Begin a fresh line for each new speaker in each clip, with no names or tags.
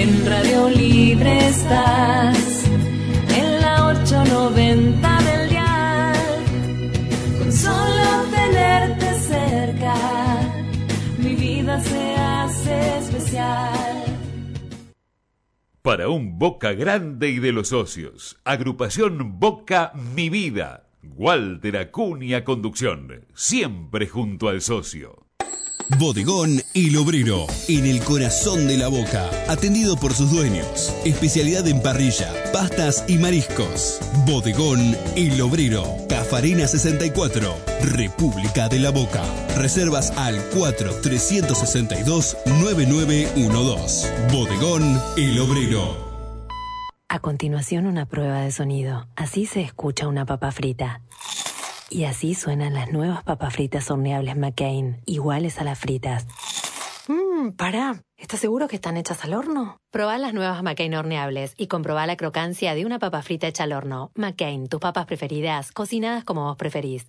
En Radio Libre estás, en la 890 del dial, con solo tenerte cerca, mi vida se hace especial.
Para un Boca grande y de los socios, agrupación Boca Mi Vida, Walter Acuña Conducción, siempre junto al socio.
Bodegón El Obrero, en el corazón de la boca, atendido por sus dueños. Especialidad en parrilla, pastas y mariscos. Bodegón El Obrero, Cafarina 64, República de la Boca. Reservas al 4-362-9912. Bodegón El Obrero.
A continuación una prueba de sonido. Así se escucha una papa frita. Y así suenan las nuevas papas fritas horneables McCain, iguales a las fritas. Mmm, pará. ¿Estás seguro que están hechas al horno? Probá las nuevas McCain horneables y comprobá la crocancia de una papa frita hecha al horno. McCain, tus papas preferidas, cocinadas como vos preferís.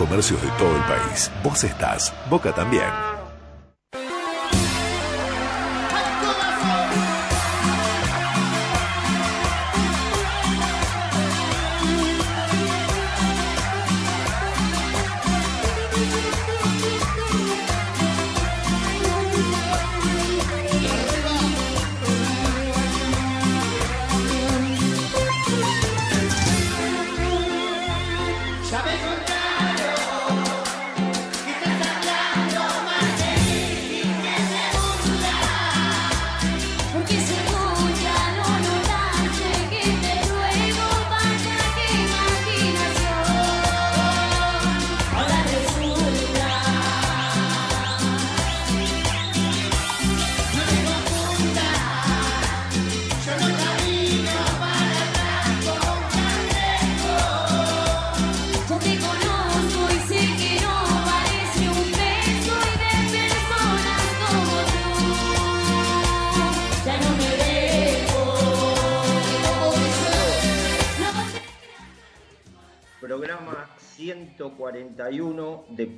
comercios de todo el país. Vos estás, Boca también.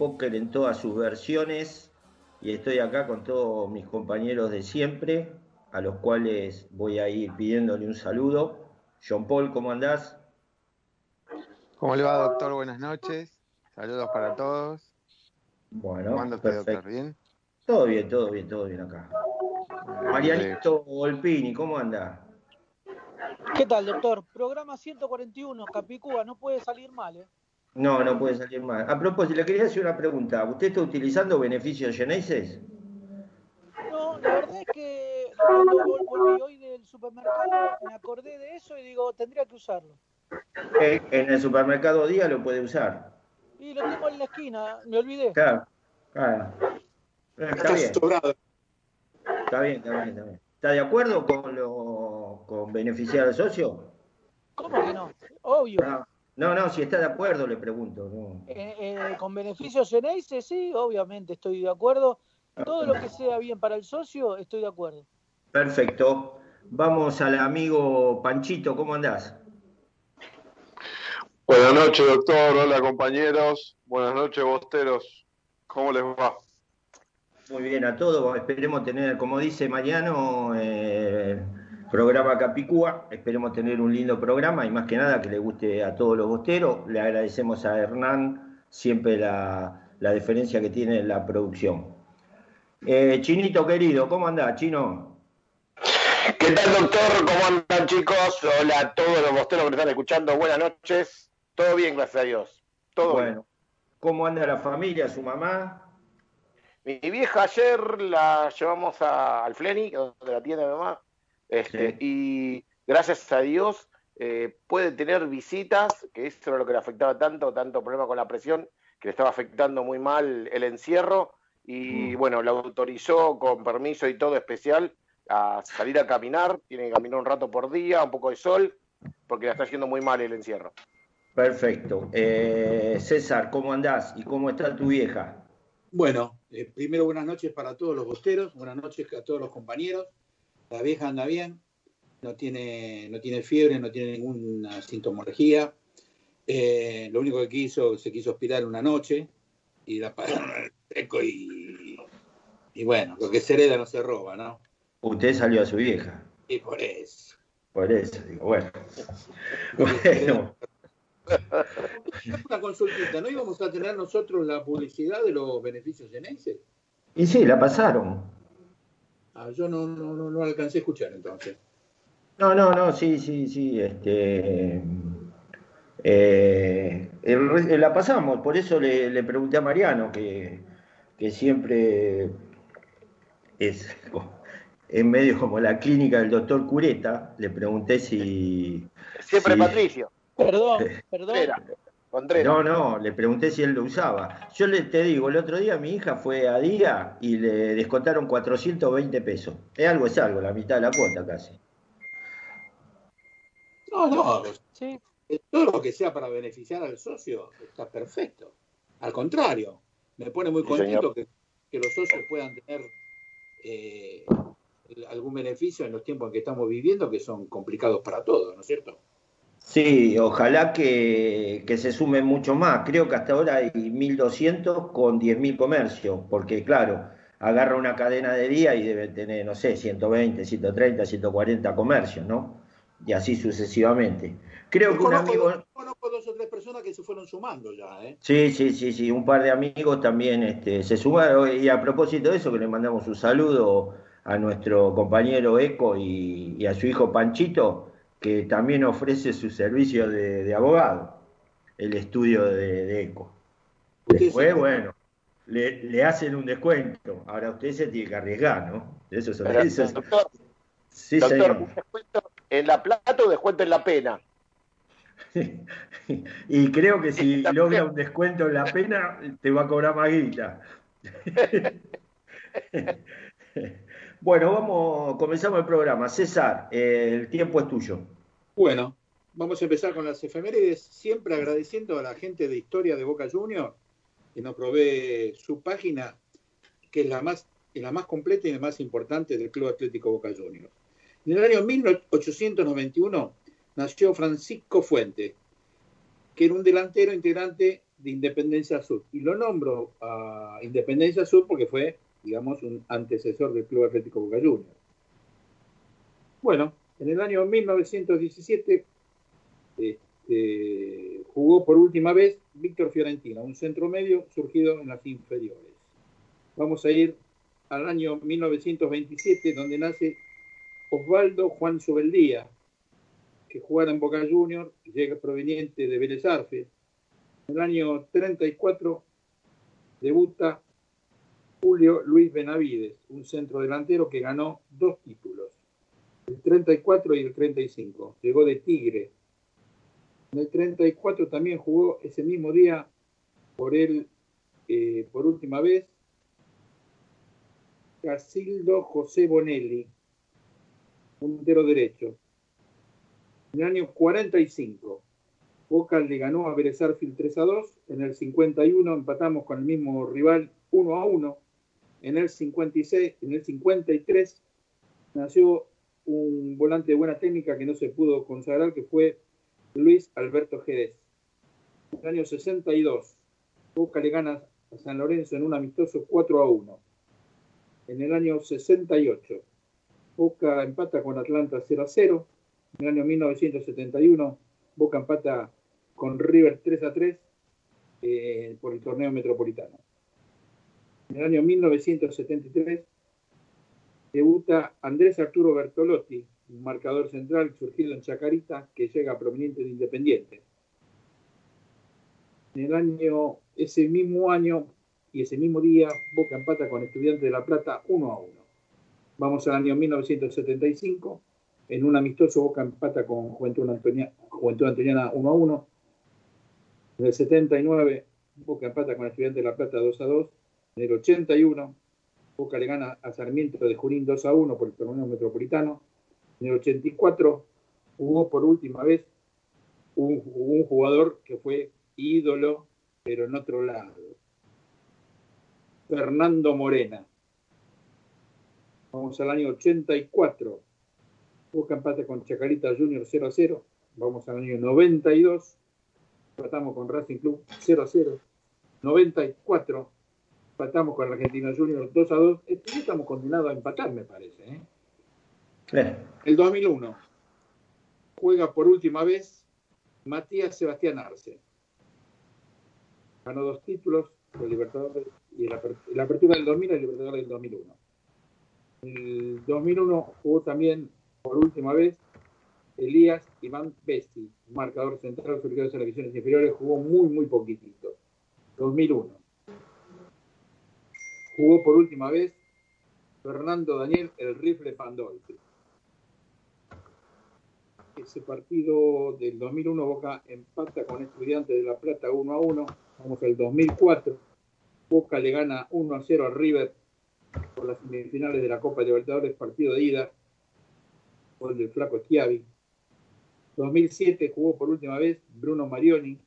Póker en todas sus versiones y estoy acá con todos mis compañeros de siempre, a los cuales voy a ir pidiéndole un saludo. John Paul, ¿cómo andás?
¿Cómo le va, doctor? Buenas noches. Saludos para todos.
Bueno,
¿Cómo anda usted,
perfecto.
doctor? ¿Bien?
Todo bien, todo bien, todo bien acá. Marianito Volpini, ¿cómo anda?
¿Qué tal, doctor? Programa 141, Capicúa, no puede salir mal, ¿eh?
No, no puede salir mal. A propósito, le quería hacer una pregunta. ¿Usted está utilizando beneficios Genesis?
No, la verdad es que cuando vol- volví hoy del supermercado me acordé de eso y digo, tendría que usarlo.
Eh, En el supermercado Día lo puede usar.
Y lo tengo en la esquina, me olvidé.
Claro, claro. Eh, Está bien. Está bien, está bien, está bien. ¿Está de acuerdo con lo con beneficiar al socio?
¿Cómo que no? Obvio.
No, no, no, si está de acuerdo le pregunto. no.
Eh, eh, con beneficios en ACE, sí, obviamente estoy de acuerdo. Todo lo que sea bien para el socio, estoy de acuerdo.
Perfecto. Vamos al amigo Panchito, ¿cómo andás?
Buenas noches, doctor. Hola, compañeros. Buenas noches, bosteros. ¿Cómo les va?
Muy bien a todos. Esperemos tener, como dice Mariano, eh, programa Capicúa. Esperemos tener un lindo programa y más que nada que le guste a todos los bosteros. Le agradecemos a Hernán siempre la, la deferencia que tiene en la producción. Eh, Chinito querido, ¿cómo andás, Chino?
¿Qué tal, doctor? ¿Cómo andan, chicos? Hola a todos los bosteros que nos están escuchando. Buenas noches. Todo bien, gracias a Dios. Todo
bueno, ¿cómo anda la familia, su mamá?
bien. Mi vieja ayer la llevamos a, al Fleni, donde la tiene mi mamá, este, y gracias a Dios eh, puede tener visitas, que eso era lo que le afectaba tanto, tanto problema con la presión, que le estaba afectando muy mal el encierro, y bueno, la autorizó con permiso y todo especial a salir a caminar, tiene que caminar un rato por día, un poco de sol, porque la está haciendo muy mal el encierro.
Perfecto. Eh, César, ¿cómo andás y cómo está tu vieja?
Bueno, eh, primero buenas noches para todos los bosteros, buenas noches a todos los compañeros. La vieja anda bien, no tiene, no tiene fiebre, no tiene ninguna sintomología. Eh, lo único que quiso, se quiso hospital una noche y la pararon en el seco y, y bueno, lo que se hereda no se roba, ¿no?
Usted salió a su vieja.
Y por eso.
Por eso, digo, bueno. Bueno,
Una consultita, ¿no íbamos a tener nosotros la publicidad de los beneficios Genesis?
y sí, la pasaron.
Ah, yo no, no, no, no alcancé a escuchar entonces.
No, no, no, sí, sí, sí, este... eh, el la pasamos, por eso le, le pregunté a Mariano, que, que siempre es en medio como la clínica del doctor Cureta, le pregunté si...
Siempre
si-
Patricio.
Perdón, perdón.
Contreras. Contreras.
No, no, le pregunté si él lo usaba. Yo le te digo, el otro día mi hija fue a Día y le descontaron 420 pesos. Es algo, es algo, la mitad de la cuota casi.
No, no,
Sí.
eh, todo lo que sea para beneficiar al socio está perfecto. Al contrario, me pone muy
Sí,
contento que, que los socios puedan tener eh, algún beneficio en los tiempos en que estamos viviendo, que son complicados para todos, ¿no es cierto?
Sí, ojalá que, que se sumen mucho más. Creo que hasta ahora hay 1.200 con 10.000 comercios, porque claro, agarra una cadena de día y debe tener, no sé, 120, 130, 140 comercios, ¿no? Y así sucesivamente. Creo
Yo
que un amigo...
dos- conozco dos o tres personas que se fueron sumando ya, ¿eh?
Sí, sí, sí, sí, un par de amigos también este, se sumaron. Y a propósito de eso, que le mandamos un saludo a nuestro compañero Eco y, y a su hijo Panchito, que también ofrece su servicio de, de abogado, el estudio de, de Eco. Después, bueno, le, le hacen un descuento. Ahora usted se tiene que arriesgar, ¿no? Eso es,
Pero,
eso es-
doctor,
sí,
doctor,
señor.
¿un descuento en la plata o descuento en la pena?
Y creo que si logra un descuento en la pena, te va a cobrar más guita. Bueno, vamos, comenzamos el programa. César, el tiempo es tuyo.
Bueno, vamos a empezar con las efemérides, siempre agradeciendo a la gente de Historia de Boca Juniors que nos provee su página, que es la más, la más completa y la más importante del Club Atlético Boca Juniors. En el año 1891 nació Francisco Fuente, que era un delantero integrante de Independencia Sur. Y lo nombro a Independencia Sur porque fue, digamos, un antecesor del Club Atlético Boca Juniors. Bueno, en el año 1917 este, jugó por última vez Víctor Fiorentina, un centro medio surgido en las inferiores. Vamos a ir al año 1927, donde nace Osvaldo Juan Sobeldía, que jugara en Boca Juniors, llega proveniente de Vélez. En el año 34 debuta Julio Luis Benavides, un centro delantero que ganó dos títulos, el 34 y el 35. Llegó de Tigre. En el 34 también jugó ese mismo día por él, eh, por última vez, Casildo José Bonelli, puntero derecho. En el año 45, Boca le ganó a Vélez Sarsfield 3 a 2. En el 51 empatamos con el mismo rival 1 a 1. En el 56, en el 53 nació un volante de buena técnica que no se pudo consagrar, que fue Luis Alberto Jerez. En el año 62, Boca le gana a San Lorenzo en un amistoso 4 a 1. En el año 68, Boca empata con Atlanta 0 a 0. En el año 1971, Boca empata con River 3 a 3 eh, por el torneo metropolitano. En el año 1973 debuta Andrés Arturo Bertolotti, un marcador central surgido en Chacarita que llega proveniente de Independiente. En el año, ese mismo año y ese mismo día, Boca empata con Estudiantes de La Plata 1 a 1. Vamos al año 1975. En un amistoso Boca empata con Juventud, Antonia- Antoniana 1 a 1. En el 79 Boca empata con Estudiantes de La Plata 2 a 2. En el 81 Boca le gana a Sarmiento de Junín 2 a 1 por el torneo metropolitano. En el 84 jugó por última vez un, jugador que fue ídolo, pero en otro lado. Fernando Morena. Vamos al año 84. Boca empate con Chacarita Junior 0 a 0. Vamos al año 92. Empatamos con Racing Club 0 a 0. 94. Empatamos con Argentina Junior 2 a 2. Este estamos condenados a empatar, me parece. ¿eh?
Eh,
El 2001. Juega por última vez Matías Sebastián Arce. Ganó dos títulos, el Libertadores y la, la apertura del 2000 y el Libertadores del 2001. El 2001 jugó también por última vez Elías Iván Besti, marcador central surgido de selecciones inferiores, jugó muy, muy poquitito. 2001. Jugó por última vez Fernando Daniel El Rifle Pandolfi. Ese partido del 2001 Boca empata con Estudiantes de La Plata 1 a 1. Vamos al 2004. Boca le gana 1 a 0 a River por las semifinales de la Copa Libertadores, partido de ida. Gol del flaco Schiavi. 2007 jugó por última vez Bruno Marioni,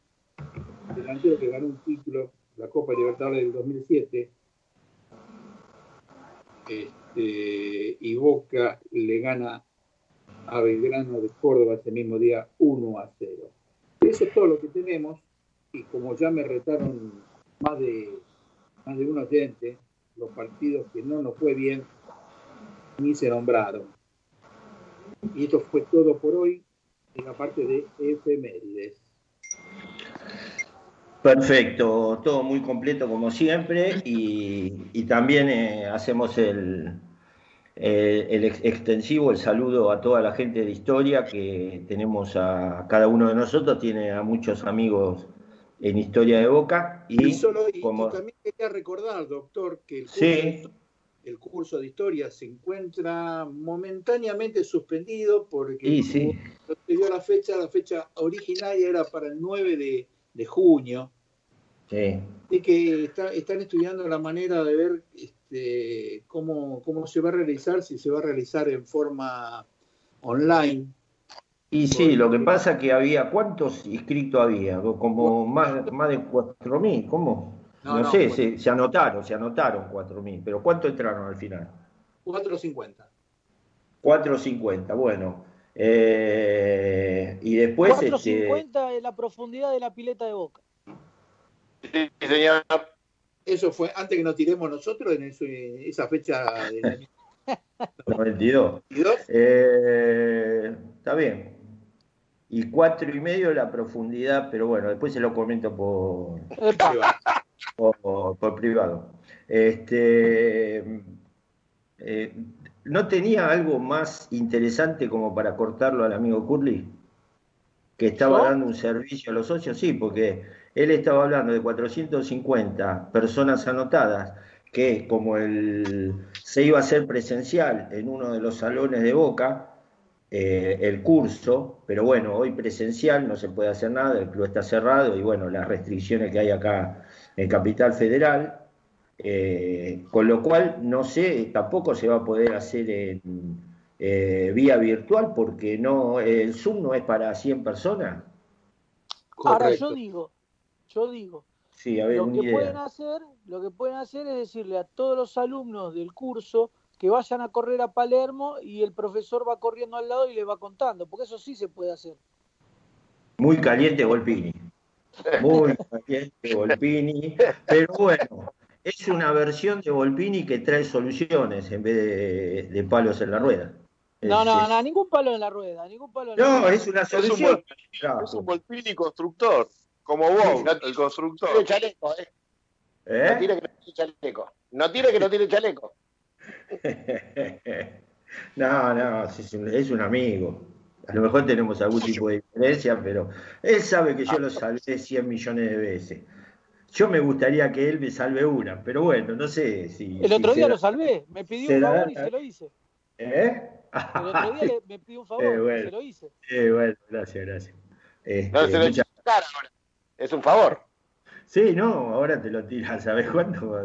delantero que ganó un título, la Copa Libertadores del 2007. Este, y Boca le gana a Belgrano de Córdoba ese mismo día 1 a 0. Eso es todo lo que tenemos y como ya me retaron más de, más de un oyente, los partidos que no nos fue bien ni se nombraron. Y esto fue todo por hoy en la parte de efemérides.
Perfecto, todo muy completo como siempre y, y también eh, hacemos el, el ex- extensivo, el saludo a toda la gente de historia que tenemos a cada uno de nosotros, tiene a muchos amigos en historia de Boca y,
Y, solo, y,
como
también quería recordar, doctor, que el curso,
Sí.
de, el curso de historia se encuentra momentáneamente suspendido porque
sí,
se dio la fecha, la fecha originaria era para el 9 de, de junio.
Sí.
Así que está- están estudiando la manera de ver este, cómo, cómo se va a realizar, si se va a realizar en forma online.
Y sí, lo que pasa es que había, ¿cuántos inscritos había? Como más, más de 4.000, ¿cómo?
No,
No,
no,
sé, se, se anotaron, se anotaron 4.000, pero ¿cuántos entraron al final?
450.
4.50, bueno. Eh, y después, este,
450 es la profundidad de la pileta de Boca.
Sí, señor.
Eso fue antes que nos tiremos nosotros en eso- esa fecha del año
92.
22.
Eh, está bien. Y cuatro y medio la profundidad, pero bueno, después se lo comento por,
Epa,
por, por privado. Este, eh, ¿No tenía algo más interesante como para cortarlo al amigo Curly? Que estaba
¿Yo?
dando un servicio a los socios, sí, porque él estaba hablando de 450 personas anotadas, que como el, se iba a hacer presencial en uno de los salones de Boca, eh, el curso, pero bueno, hoy presencial no se puede hacer nada, el club está cerrado y bueno, las restricciones que hay acá en Capital Federal, eh, con lo cual no sé, tampoco se va a poder hacer en eh, vía virtual porque no, el Zoom no es para 100 personas.
ahora yo digo, yo digo,
Sí, a ver,
lo que pueden hacer, lo que pueden hacer es decirle a todos los alumnos del curso que vayan a correr a Palermo y el profesor va corriendo al lado y les va contando, porque eso sí se puede hacer.
Muy caliente Volpini. Muy caliente Volpini. Pero bueno, es una versión de Volpini que trae soluciones en vez de, de palos en la rueda.
No,
Es-
no, no, ningún palo en la rueda, ningún palo en la
No,
rueda.
es una
Es un,
solución.
Volpini, es un Volpini constructor, como vos, el constructor.
Tiene chaleco, eh. No
¿Eh?
tire que no tiene chaleco. No tire que no tiene chaleco.
No, no, es un, es un amigo. A lo mejor tenemos algún tipo de diferencia, pero él sabe que yo lo salvé 100 millones de veces. Yo me gustaría que él me salve una, pero bueno, no sé si.
El
si
otro día
será-
lo salvé, me pidió un favor y se lo hice.
¿Eh?
El otro día le- me pidió un favor
Eh,
y se lo hice.
Eh, bueno, gracias, gracias. Este,
No se lo
muchas-
ahora. Es un favor.
Sí, no, ahora te lo tiras, ¿sabes cuándo?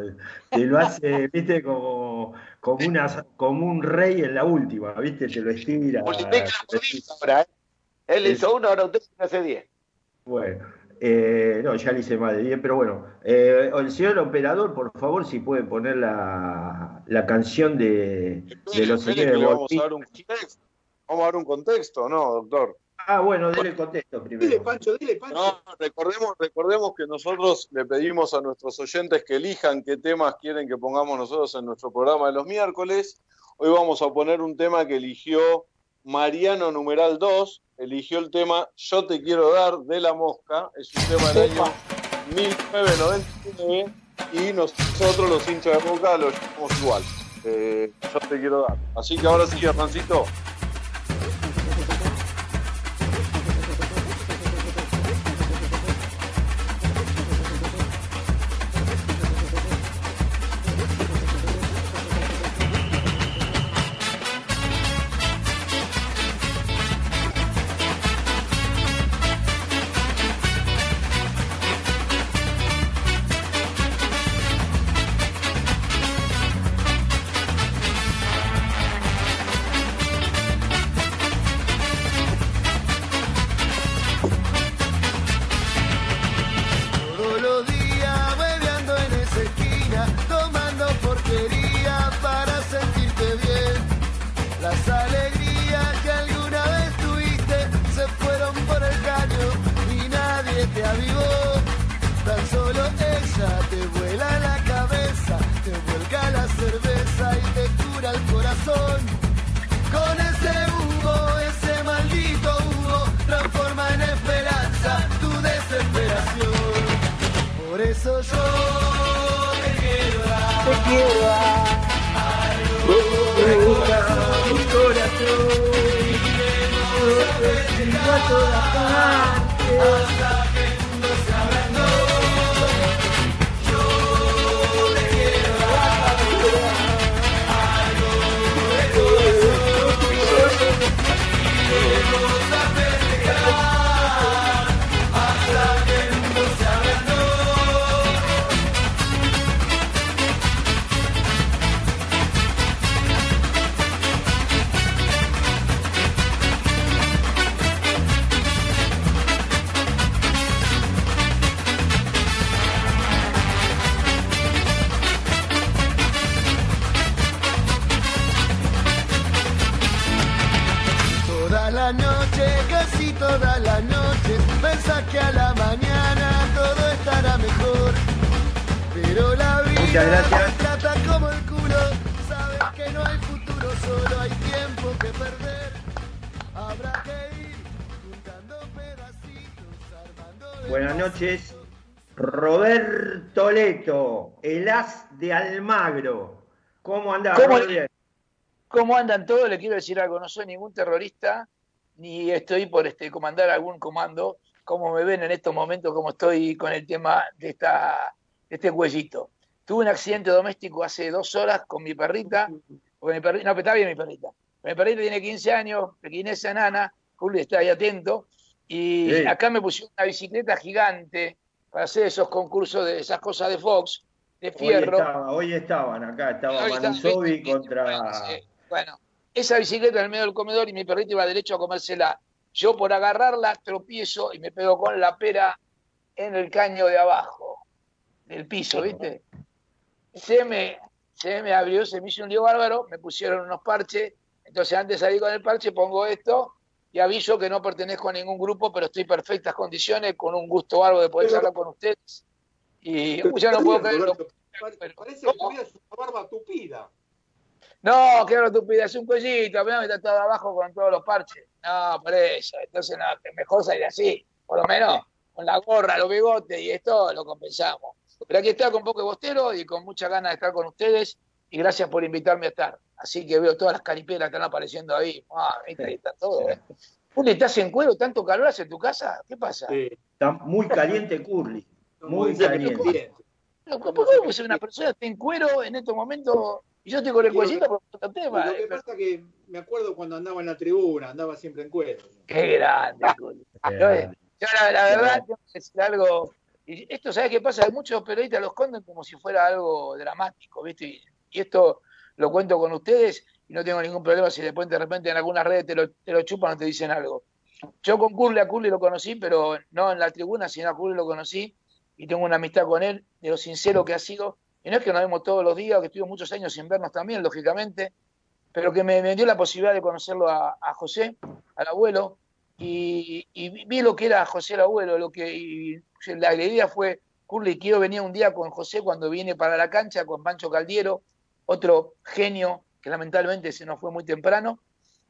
Te lo hace, viste, como, como, una, como un rey en la última, viste, te lo estira.
Ahora, ¿eh? Él hizo uno, ahora usted hace 10.
Bueno, eh, no, ya le hice más de 10, pero bueno. Eh, el señor operador, por favor, si puede poner la, la canción de, de los señores
vamos a dar un contexto. Vamos a dar un contexto, ¿no, doctor?
Ah, bueno, dele contexto primero.
Dile, Pancho, dile, Pancho.
No, recordemos, recordemos que nosotros le pedimos a nuestros oyentes que elijan qué temas quieren que pongamos nosotros en nuestro programa de los miércoles. Hoy vamos a poner un tema que eligió Mariano Numeral 2, eligió el tema Yo te quiero dar de la mosca, es un tema del año 1999 y nosotros los hinchas de boca lo llamamos igual. Eh, yo te quiero dar. Así que ahora sí, Francito.
Casi toda la noche, pensás que a la mañana todo estará mejor. Pero la vida
Muchas gracias.
te trata como el culo, sabes que no hay futuro, solo hay tiempo que perder. Habrá que ir juntando pedacitos, armando
Buenas noches. Roberto Leto, el as de Almagro. ¿Cómo andás,
¿Cómo-
Roberto?
¿Cómo andan todos? Le quiero decir algo, no soy ningún terrorista, ni estoy por este comandar algún comando, como me ven en estos momentos, como estoy con el tema de, esta, de este cuellito. Tuve un accidente doméstico hace dos horas con mi perrita, porque mi perrita, no, pero está bien mi perrita. Mi perrita tiene 15 años, pequinesa nana, Juli está ahí atento, y
Sí.
acá me pusieron una bicicleta gigante para hacer esos concursos de esas cosas de Fox, de
Hoy,
fierro.
estaba- hoy estaban acá, estaba
Hoy
Manusovi contra.
Sí, Bueno, esa bicicleta en el medio del comedor y mi perrito iba derecho a comérsela. Yo por agarrarla tropiezo y me pego con la pera en el caño de abajo del piso, ¿viste? Se me, se me abrió, se me hizo un lío bárbaro, me pusieron unos parches, entonces antes de salir con el parche pongo esto y aviso que no pertenezco a ningún grupo, pero estoy en perfectas condiciones, con un gusto bárbaro de poder
Pero-
charlar con ustedes. Y ya no puedo creerlo.
Parece que tuvieras una barba tupida.
No, claro, estúpida, es un cuellito, a mí me está todo abajo con todos los parches. No, por eso, entonces no, que mejor salir así, por lo menos con la gorra, los bigotes y esto lo compensamos. Pero aquí está con poco de bostero y con mucha ganas de estar con ustedes y gracias por invitarme a estar. Así que veo todas las caripelas que están apareciendo ahí. Ah, viste, ahí está todo. ¿eh? Juli, ¿estás en cuero? ¿Tanto calor hace en tu casa? ¿Qué pasa?
Está muy caliente Curly. Muy caliente.
¿Cómo puede ser una persona que esté en cuero en estos momentos y yo estoy con el cuellito por otro tema?
Lo que pasa que me acuerdo cuando andaba en la tribuna, andaba siempre en cuero.
Qué grande, Juli. Yo, yo la, la verdad, tengo que decir algo, y esto, ¿sabes qué pasa? Muchos periodistas lo esconden como si fuera algo dramático, ¿viste? Y, y esto lo cuento con ustedes y no tengo ningún problema si después de repente en algunas redes te lo, te lo chupan o te dicen algo. Yo con Curly a Curly lo conocí, pero no en la tribuna, sino a Curly lo conocí y tengo una amistad con él, de lo sincero que ha sido. Y no es que nos vemos todos los días, que estuvimos muchos años sin vernos también, lógicamente, pero que me, me dio la posibilidad de conocerlo a, a José, al abuelo, y, y vi lo que era José el abuelo, lo que y la, idea fue, Curly, quiero venir un día con José cuando viene para la cancha, con Pancho Caldiero, otro genio que lamentablemente se nos fue muy temprano,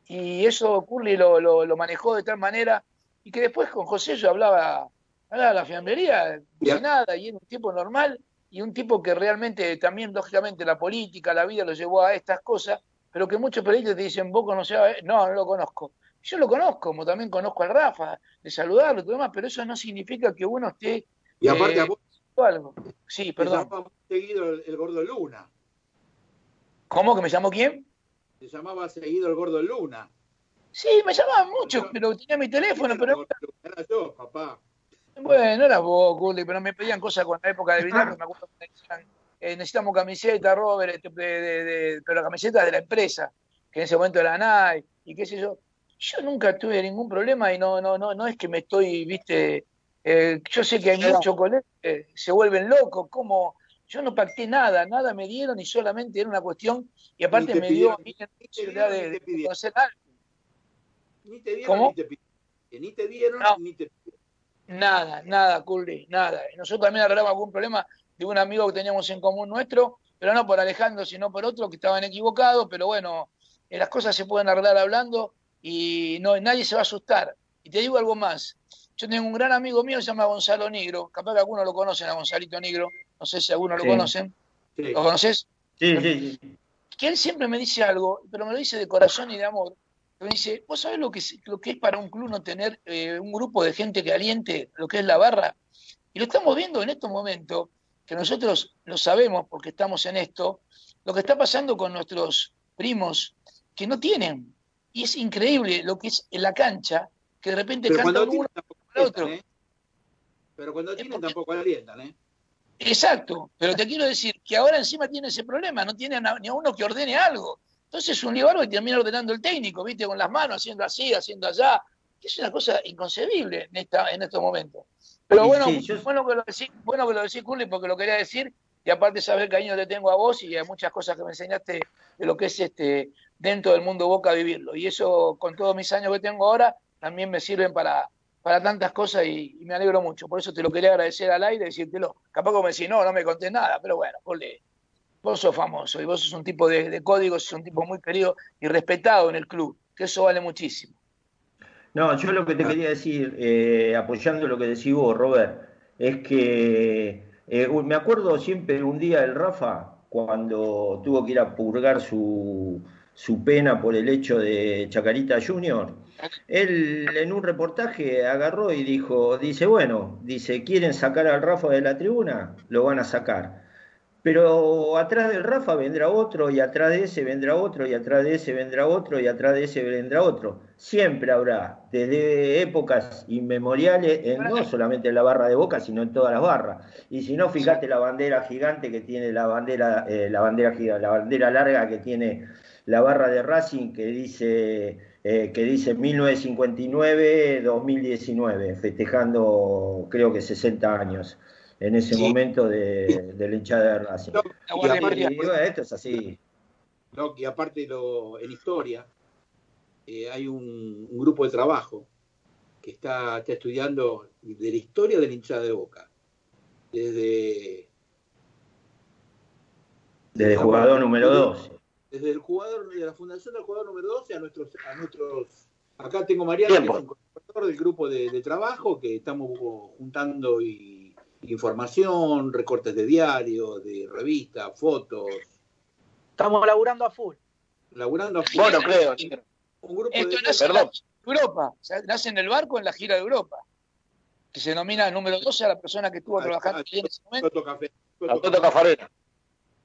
y eso Curly lo, lo, lo manejó de tal manera, y que después con José yo hablaba, hablaba de la fiambrería, de nada, y era un tipo normal, y un tipo que realmente también, lógicamente, la política, la vida lo llevó a estas cosas, pero que muchos periodistas te dicen, vos conocés a... No, no lo conozco. Yo lo conozco, como también conozco al Rafa, de saludarlo y todo demás, pero eso no significa que uno esté...
Y aparte
eh,
a vos
algo. Sí,
te
perdón.
llamaba muy seguido el, el gordo Luna.
¿Cómo que me llamó quién?
Se llamaba seguido el gordo Luna.
Sí, me llamaban mucho, pero tenía mi teléfono, pero
Era yo, papá.
Bueno, era vos, Curly, pero me pedían cosas con la época de Vidal, me acuerdo que me decían, eh, necesitamos camiseta, Robert, este, de, de- de- pero camiseta de la empresa, que en ese momento era Nike, y qué sé yo. Yo nunca tuve ningún problema y no, no, no, no es que me estoy, viste, eh, yo sé que hay muchos colegas que se vuelven locos, como yo no pacté nada, nada me dieron y solamente era una cuestión, y aparte me dio a
pidieron,
mí la de,
pidieron.
conocer algo.
Ni te dieron
¿Cómo?
ni te pidieron. Ni te dieron
No.
ni te
Nada, nada, Curly, nada. Y nosotros también arreglamos algún problema de un amigo que teníamos en común nuestro, pero no por Alejandro, sino por otro que estaban equivocados, pero bueno, eh, las cosas se pueden arreglar hablando y no nadie se va a asustar. Y te digo algo más. Yo tengo un gran amigo mío, se llama Gonzalo Negro, capaz que algunos lo conocen a Gonzalito Negro, no sé si algunos
Sí.
lo conocen.
Sí.
¿Lo conoces?
Sí, sí, sí.
que él siempre me dice algo, pero me lo dice de corazón y de amor. Me dice, ¿vos sabés lo que es, lo que es para un club no tener eh, un grupo de gente que aliente lo que es la barra? Y lo estamos viendo en estos momentos, que nosotros lo sabemos porque estamos en esto, lo que está pasando con nuestros primos que no tienen. Y es increíble lo que es en la cancha, que de repente
Pero
canta uno al otro.
¿eh? Pero cuando tienen tampoco alientan, ¿eh?
Exacto, pero te quiero decir que ahora encima tiene ese problema, no tiene ni a uno que ordene algo. Entonces es un bárbaro y termina ordenando el técnico, viste, con las manos, haciendo así, haciendo allá, que es una cosa inconcebible en esta, en estos momentos. Pero bueno,
sí, yo-
bueno que lo decís, bueno que lo decís, Curly, porque lo quería decir, y aparte saber cariño te tengo a vos y a muchas cosas que me enseñaste de lo que es este dentro del mundo Boca vivirlo. Y eso, con todos mis años que tengo ahora, también me sirven para, para tantas cosas y, y me alegro mucho. Por eso te lo quería agradecer al aire y decírtelo. Capaz como me decís, no, no me conté nada, pero bueno, Curly, vos sos famoso y vos sos un tipo de, de códigos, sos un tipo muy querido y respetado en el club, que eso vale muchísimo.
No, yo lo que te quería decir, eh, apoyando lo que decís vos, Robert, es que eh, me acuerdo siempre un día del Rafa, cuando tuvo que ir a purgar su, su pena por el hecho de Chacarita Junior. Él en un reportaje agarró y dijo, dice, bueno, dice, ¿quieren sacar al Rafa de la tribuna? Lo van a sacar. Pero atrás del Rafa vendrá otro, y atrás de ese vendrá otro, y atrás de ese vendrá otro, y atrás de ese vendrá otro. Siempre habrá, desde épocas inmemoriales, en, no solamente en la barra de Boca, sino en todas las barras. Y si no, fíjate la bandera gigante que tiene la bandera, eh, la bandera gigante, la bandera larga que tiene la barra de Racing, que dice, eh, que dice 1929-2019, festejando creo que 60 años en ese
Sí.
momento de, de la hinchada de Racing.
No, y aparte,
Media.
Y bueno, esto es así.
no, y aparte lo, en historia, eh, hay un, un grupo de trabajo que está, está estudiando de la historia de la hinchada de Boca. Desde,
Desde jugador número 12.
desde el jugador, de la fundación del jugador número 12 a nuestros, a nuestros acá tengo a Mariano, que es un del grupo de, de trabajo, que estamos juntando y- información, recortes de diario, de revistas, fotos,
Estamos laburando a full.
laburando a full.
Bueno, creo,
un grupo
Esto
de
nace en
Perdón.
la- Europa, o sea, nace en el barco en la gira de Europa, que se denomina el número 12 a la persona que estuvo
Ah,
trabajando
ah,
ahí en ese momento.
Toto Café.
La Toto Cafarena.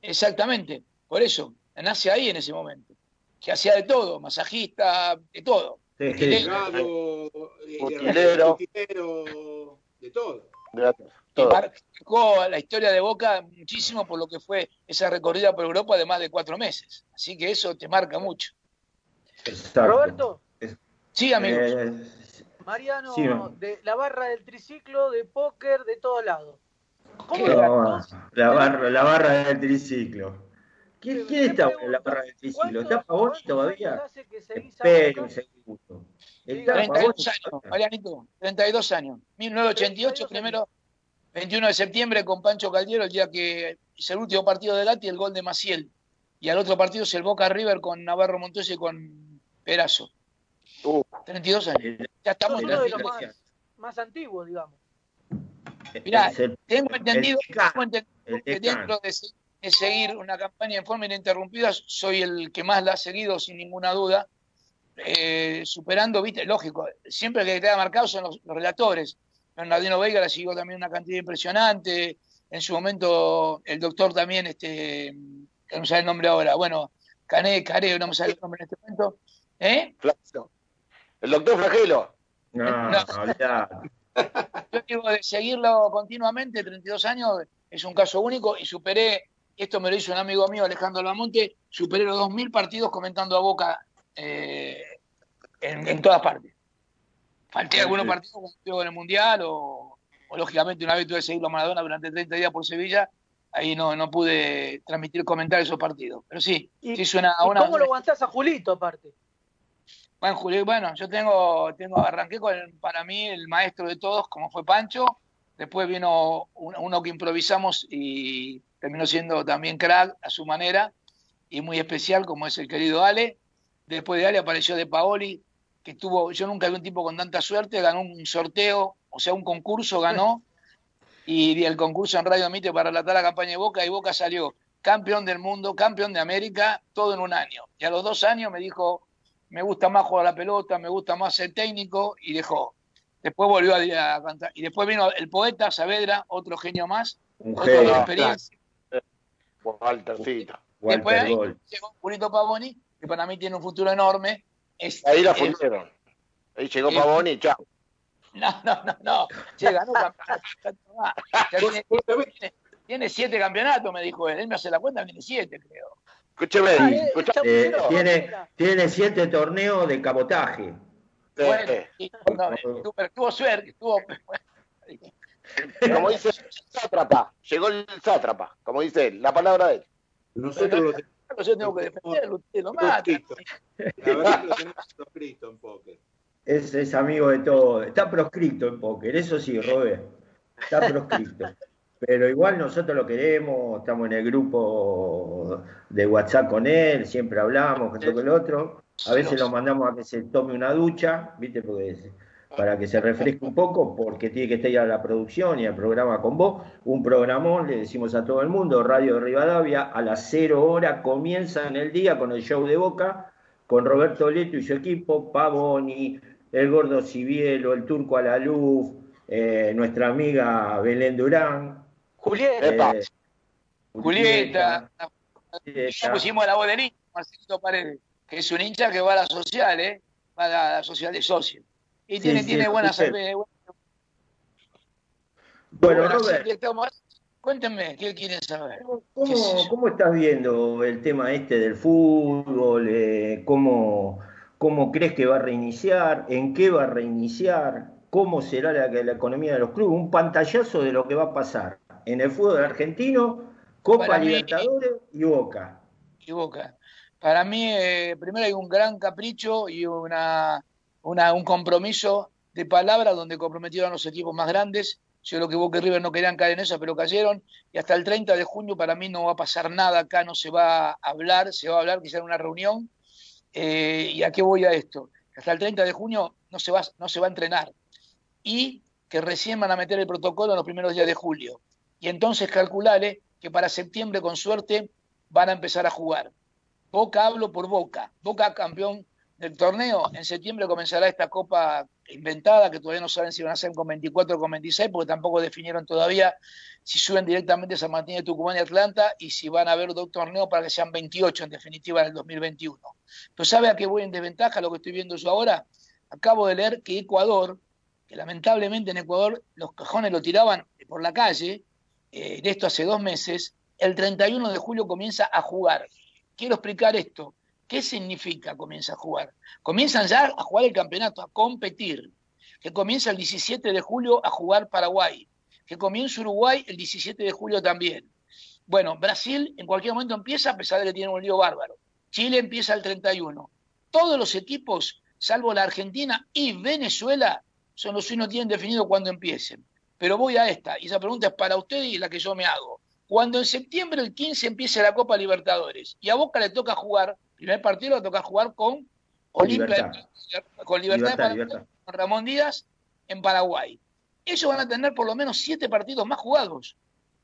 Exactamente, por eso, nace ahí en ese momento, que hacía de todo, masajista, de todo.
Sí,
Sí.
Abogado, eh, de todo.
Y marcó la historia de Boca muchísimo por lo que fue esa recorrida por Europa de más de cuatro meses. Así que eso te marca mucho.
Exacto.
Roberto,
Sí, amigo.
Eh,
Mariano,
Sí,
de la barra del triciclo, de póker, de todos lados. ¿Cómo lo
la, barra, la barra del triciclo. ¿Quién, quién está en la barra del triciclo? ¿Está Pavoni todavía? Espere un segundo. ¿Está Pavoni
32 años, Marianito, 32 años. 1988, primero, 21 de septiembre, con Pancho Caldiero, el día que hice el último partido de Lati, el gol de Maciel. Y al otro partido es el Boca River con Navarro Montoya y con Perazo. 32 años. Ya estamos en
uno
la
de los más, más antiguos, digamos.
Mirá,
Es el-
tengo entendido,
el
tengo entendido
el
que dentro de, se- de seguir una campaña en forma ininterrumpida, soy el que más la ha seguido, sin ninguna duda, eh, superando, viste, lógico, siempre el que queda marcado son los, los relatores. Bernardino Veiga la siguió también una cantidad impresionante, en su momento el doctor también, este, que no me sale el nombre ahora, bueno, Cané, Care, no me sale el nombre en este momento, ¿eh?
El doctor Flagelo.
No,
No.
olvidate.
Yo digo, de seguirlo continuamente, 32 años, es un caso único y superé, esto me lo hizo un amigo mío, Alejandro Lamonte, superé los 2.000 partidos comentando a Boca eh, en, en todas partes. Falté algunos
Sí.
partidos en el Mundial o, o, lógicamente una vez tuve que seguirlo a Maradona durante 30 días por Sevilla, ahí no, no pude transmitir comentarios esos partidos. Pero sí,
¿Y,
sí es una,
y
una-
cómo lo aguantás a Julito, aparte?
bueno, Julio, bueno, yo tengo, tengo, arranqué con el- para mí el maestro de todos, como fue Pancho. Después vino un- uno que improvisamos y terminó siendo también crack a su manera y muy especial, como es el querido Ale. Después de Ale apareció De Paoli, que tuvo, yo nunca vi un tipo con tanta suerte, ganó un sorteo, o sea, un concurso ganó, y el concurso en Radio Mite para relatar la campaña de Boca, y Boca salió campeón del mundo, campeón de América, todo en un año. Y a los dos años me dijo, me gusta más jugar a la pelota, me gusta más ser técnico, y dejó. Después volvió a, a cantar. Y después vino el poeta Saavedra, otro genio más,
Un
otro de
genio.
experiencia.
Waltercito.
Después
Walter
ahí llegó Julito Pavoni, que para mí tiene un futuro enorme. Es,
Ahí la
es-
fundieron. Ahí llegó Pavoni y chao.
No, no, no, no. Che, ganó campeonato. Ya tiene, tiene- tiene siete campeonatos, me dijo él. Él me hace la cuenta, tiene siete, creo.
Escúcheme,
Ah, eh,
escúchame.
Eh, tiene, tiene siete torneos de cabotaje.
Bueno,
Eh,
y- no, tuvo, pero tuvo suerte, tuvo.
como dice el sátrapa, llegó el sátrapa, como dice él, la palabra de éél.
Nosotros lo tenemos
Yo tengo que defenderlo, usted lo mata.
La verdad que lo tenemos proscrito en póker.
Es, es amigo de todo. Está proscrito en póker, eso sí, Robert. Está proscrito. Pero igual nosotros lo queremos, estamos en el grupo de WhatsApp con él, siempre hablamos, que esto que el otro. A veces lo mandamos a que se tome una ducha, ¿viste? Porque es- para que se refresque un poco, porque tiene que estar ya la producción y el programa con vos. Un programón, le decimos a todo el mundo, Radio de Rivadavia, a las cero hora comienza en el día con el show de Boca, con Roberto Leto y su equipo, Pavoni, el Gordo Cibielo, el Turco Alaluf, eh, nuestra amiga Belén Durán.
Julieta.
Eh,
Julieta,
Julieta.
pusimos la voz del hincha, Marcelito Paredes, que es un hincha que va a la social, ¿eh? Va a la, la social de socios. Y tiene,
sí,
tiene
escuché.
buenas-
Bueno,
buenas-
Robert,
Cuéntenme, ¿qué quieren saber?
¿Cómo, cómo estás viendo el tema este del fútbol? Eh, ¿cómo, ¿Cómo crees que va a reiniciar? ¿En qué va a reiniciar? ¿Cómo será la, la economía de los clubes? Un pantallazo de lo que va a pasar en el fútbol argentino, Copa
Para mí-
Libertadores y Boca.
y Boca. Para mí, eh, primero hay un gran capricho y una, una- un compromiso de palabra donde comprometieron a los equipos más grandes. Yo lo que Boca y River no querían caer en eso, pero cayeron. Y hasta el 30 de junio para mí no va a pasar nada acá, no se va a hablar, se va a hablar quizá en una reunión. Eh, ¿Y a qué voy a esto? Hasta el 30 de junio no se va, no se va a entrenar. Y que recién van a meter el protocolo en los primeros días de julio. Y entonces calculale que para septiembre, con suerte, van a empezar a jugar. Boca hablo por Boca. Boca campeón del torneo. En septiembre comenzará esta copa inventada, que todavía no saben si van a ser con 24 o con 26, porque tampoco definieron todavía si suben directamente San Martín de Tucumán y Atlanta y si van a haber dos torneos para que sean 28 en definitiva en el 2021. Pero ¿sabe a qué voy en desventaja lo que estoy viendo yo ahora? Acabo de leer que Ecuador que lamentablemente en Ecuador los cajones lo tiraban por la calle, eh, de esto hace dos meses, el 31 de julio comienza a jugar. Quiero explicar esto. ¿Qué significa comienza a jugar? Comienzan ya a jugar el campeonato, a competir. Que comienza el 17 de julio a jugar Paraguay. Que comienza Uruguay el 17 de julio también. Bueno, Brasil en cualquier momento empieza, a pesar de que tiene un lío bárbaro. Chile empieza el 31. Todos los equipos, salvo la Argentina y Venezuela, son los que no tienen definido cuándo empiecen. Pero voy a esta, y esa pregunta es para usted y la que yo me hago. Cuando en septiembre el 15 empiece la Copa Libertadores y a Boca le toca jugar, primer partido le toca jugar con Olimpia, con Libertad, de
Libertad,
Paraguay,
Libertad.
con Ramón Díaz en Paraguay. Ellos van a tener por lo menos siete partidos más jugados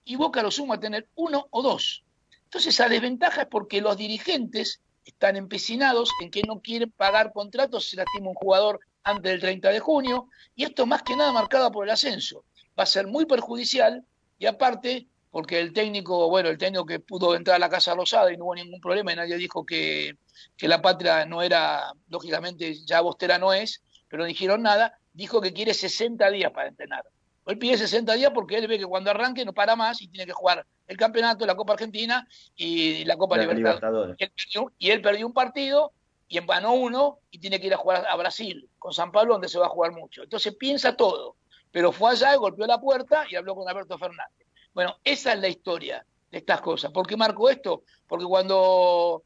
y Boca lo suma a tener uno o dos. Entonces esa desventaja es porque los dirigentes están empecinados en que no quieren pagar contratos si lastima un jugador antes del 30 de junio y esto más que nada marcado por el ascenso. Va a ser muy perjudicial y aparte porque el técnico, bueno, el técnico que pudo entrar a la Casa Rosada y no hubo ningún problema y nadie dijo que, que la patria no era, lógicamente ya Bostera no es, pero no dijeron nada, dijo que quiere 60 días para entrenar. Él pide 60 días porque él ve que cuando arranque no para más y tiene que jugar el campeonato, la Copa Argentina y la Copa
La Libertadores.
Y él, perdió, y él perdió un partido y ganó uno y tiene que ir a jugar a Brasil, con San Pablo, donde se va a jugar mucho. Entonces piensa todo, pero fue allá, golpeó la puerta y habló con Alberto Fernández. Bueno, esa es la historia de estas cosas. ¿Por qué marco esto? Porque cuando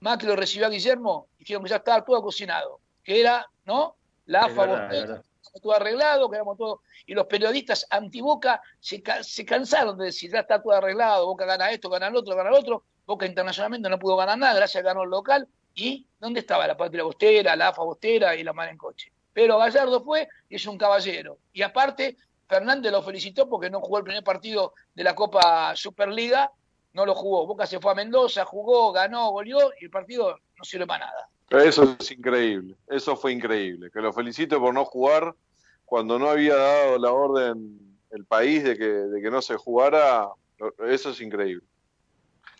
Macri lo recibió a Guillermo, dijeron que ya estaba todo cocinado, que era, ¿no? La
Es
AFA
verdad, verdad.
todo arreglado, que éramos todos. Y los periodistas anti-Boca se, ca- se cansaron de decir, ya está todo arreglado, Boca gana esto, gana el otro, gana el otro. Boca internacionalmente no pudo ganar nada, gracias a que ganó el local. ¿Y dónde estaba la patria bostera, la AFA bostera y la mar en coche? Pero Gallardo fue y es un caballero. Y aparte, Fernández lo felicitó porque no jugó el primer partido de la Copa Superliga, no lo jugó. Boca se fue a Mendoza, jugó, ganó, goleó y el partido no sirve para nada.
Eso es increíble, eso fue increíble. Que lo felicito por no jugar cuando no había dado la orden el país de que, de que no se jugara, eso es increíble.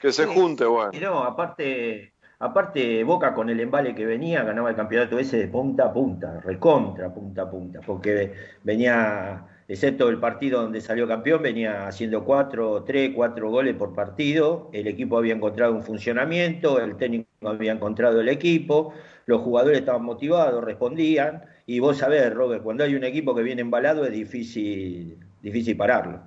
Que se
Sí.
junte, bueno.
Y no, aparte, aparte Boca con el embale que venía, ganaba el campeonato ese de punta a punta, recontra punta a punta, porque venía, excepto el partido donde salió campeón, venía haciendo cuatro, tres, cuatro goles por partido, el equipo había encontrado un funcionamiento, el técnico había encontrado el equipo, los jugadores estaban motivados, respondían, y vos sabés, Robert, cuando hay un equipo que viene embalado es difícil, difícil pararlo.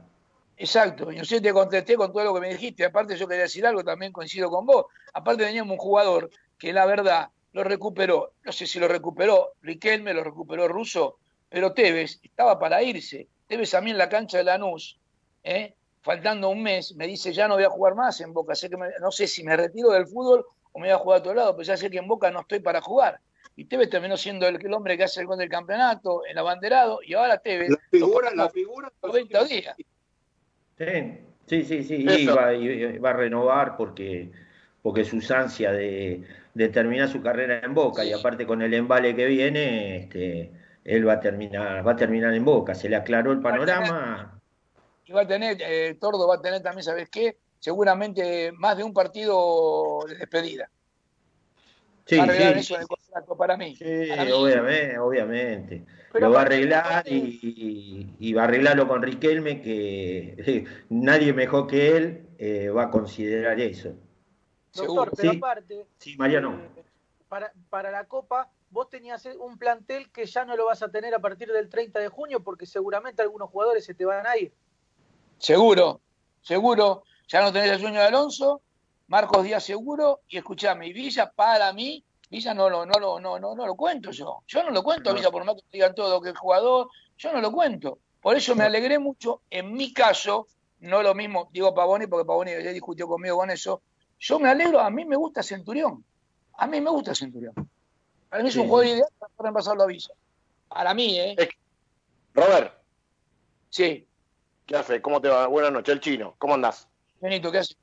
Exacto, yo sí te contesté con todo lo que me dijiste. Aparte, yo quería decir algo, también coincido con vos. Aparte, teníamos un jugador que la verdad lo recuperó. No sé si lo recuperó Riquelme, lo recuperó Russo, pero Tevez estaba para irse. Tevez a mí en la cancha de Lanús, ¿eh? faltando un mes, me dice: Ya no voy a jugar más en Boca. Sé que me- no sé si me retiro del fútbol o me voy a jugar a otro lado, pero ya sé que en Boca no estoy para jugar. Y Tevez terminó siendo el, el hombre que hace el gol del campeonato, el abanderado, y ahora Tevez.
La figura,
lo
la figura
90 días.
Sí, sí, sí, sí, y va, y va a renovar porque, porque sus ansias de, de terminar su carrera en Boca y aparte con el embale que viene, este, él va a terminar, va a terminar en Boca, se le aclaró el panorama,
y va a tener, eh, Tordo va a tener también, ¿sabes qué? Seguramente más de un partido de despedida.
sí,
va a arreglar
sí,
eso en el contrato para mí.
sí,
Para mí.
obviamente, obviamente,
Pero
lo va a arreglar y, y- y va a arreglarlo con Riquelme que nadie mejor que él eh, va a considerar eso.
Doctor,
Seguro.
pero
Sí.
aparte,
Sí, Mariano.
eh, para, para la Copa, vos tenías un plantel que ya no lo vas a tener a partir del 30 de junio porque seguramente algunos jugadores se te van a ir.
Seguro, seguro. Ya no tenés el sueño de Alonso, Marcos Díaz seguro, y escuchame, y Villa para mí, Villa no lo, no lo, no, no, no lo cuento yo. Yo no lo cuento a Villa por más que digan todo que es jugador, yo no lo cuento. Por eso me alegré mucho, en mi caso, no lo mismo, digo Pavoni, porque Pavoni ya discutió conmigo con eso. Yo me alegro, a mí me gusta Centurión. A mí me gusta Centurión. Para mí es
Sí,
un
sí.
ideal para reemplazarlo a Villa. Para mí, ¿eh?
Robert,
Sí.
¿qué hace? ¿Cómo te va? Buenas noches, el chino. ¿Cómo andás?
Benito, ¿qué haces?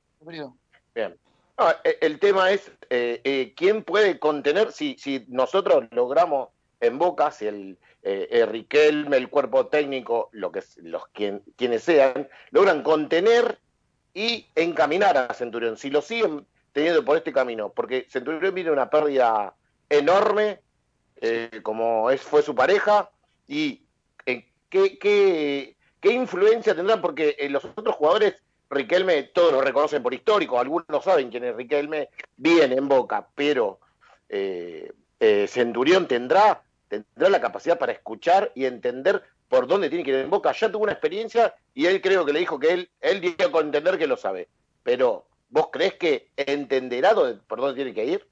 Bien. No, eh, el tema es, eh, eh, ¿quién puede contener, si, si nosotros logramos en Boca, si el eh, Riquelme, el cuerpo técnico, lo que, los quien, quienes sean, logran contener y encaminar a Centurión, si lo siguen teniendo por este camino, porque Centurión viene una pérdida enorme, eh, como es, fue su pareja, y qué, qué, qué influencia tendrá, porque eh, los otros jugadores, Riquelme, todos lo reconocen por histórico, algunos saben quién es Riquelme, bien en Boca, pero eh, eh, Centurión tendrá, tendrá la capacidad para escuchar y entender por dónde tiene que ir en Boca. Ya tuvo una experiencia y él creo que le dijo que él, él dio a entender que lo sabe. Pero, ¿vos crees que entenderá dónde- por dónde tiene que ir?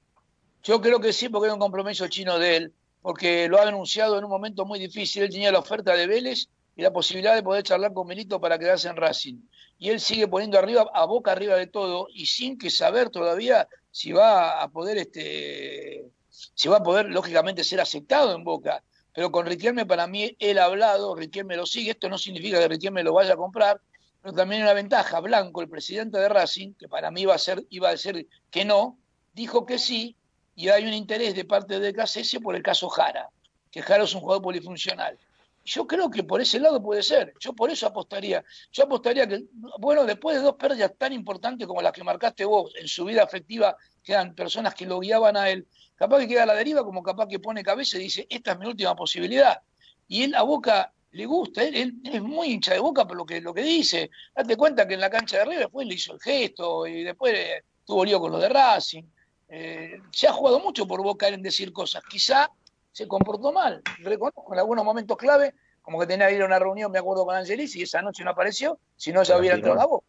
Yo creo que sí, porque hay un compromiso chino de él, porque lo ha anunciado en un momento muy difícil. Él tenía la oferta de Vélez y la posibilidad de poder charlar con Milito para quedarse en Racing. Y él sigue poniendo arriba, a boca arriba de todo, y sin que saber todavía si va a poder, este, si va a poder, lógicamente, ser aceptado en boca. Pero con Riquelme, para mí, él ha hablado, Riquelme lo sigue. Esto no significa que Riquelme lo vaya a comprar, pero también una ventaja. Blanco, el presidente de Racing, que para mí iba a ser, iba a ser que no, dijo que sí, y hay un interés de parte de Casese por el caso Jara, que Jara es un jugador polifuncional. Yo creo que por ese lado puede ser. Yo por eso apostaría. Yo apostaría que, bueno, después de dos pérdidas tan importantes como las que marcaste vos en su vida afectiva, que eran personas que lo guiaban a él, capaz que queda a la deriva, como capaz que pone cabeza y dice, esta es mi última posibilidad. Y él a Boca le gusta, él, él es muy hincha de Boca por lo que, lo que dice. Date cuenta que en la cancha de River después le hizo el gesto y después tuvo lío con lo de Racing. Eh, se ha jugado mucho por Boca en decir cosas. Quizá se comportó mal. Reconozco en algunos momentos clave, como que tenía que ir a una reunión, me acuerdo con Angelis, y esa noche no apareció, si no ya hubiera entrado la voz.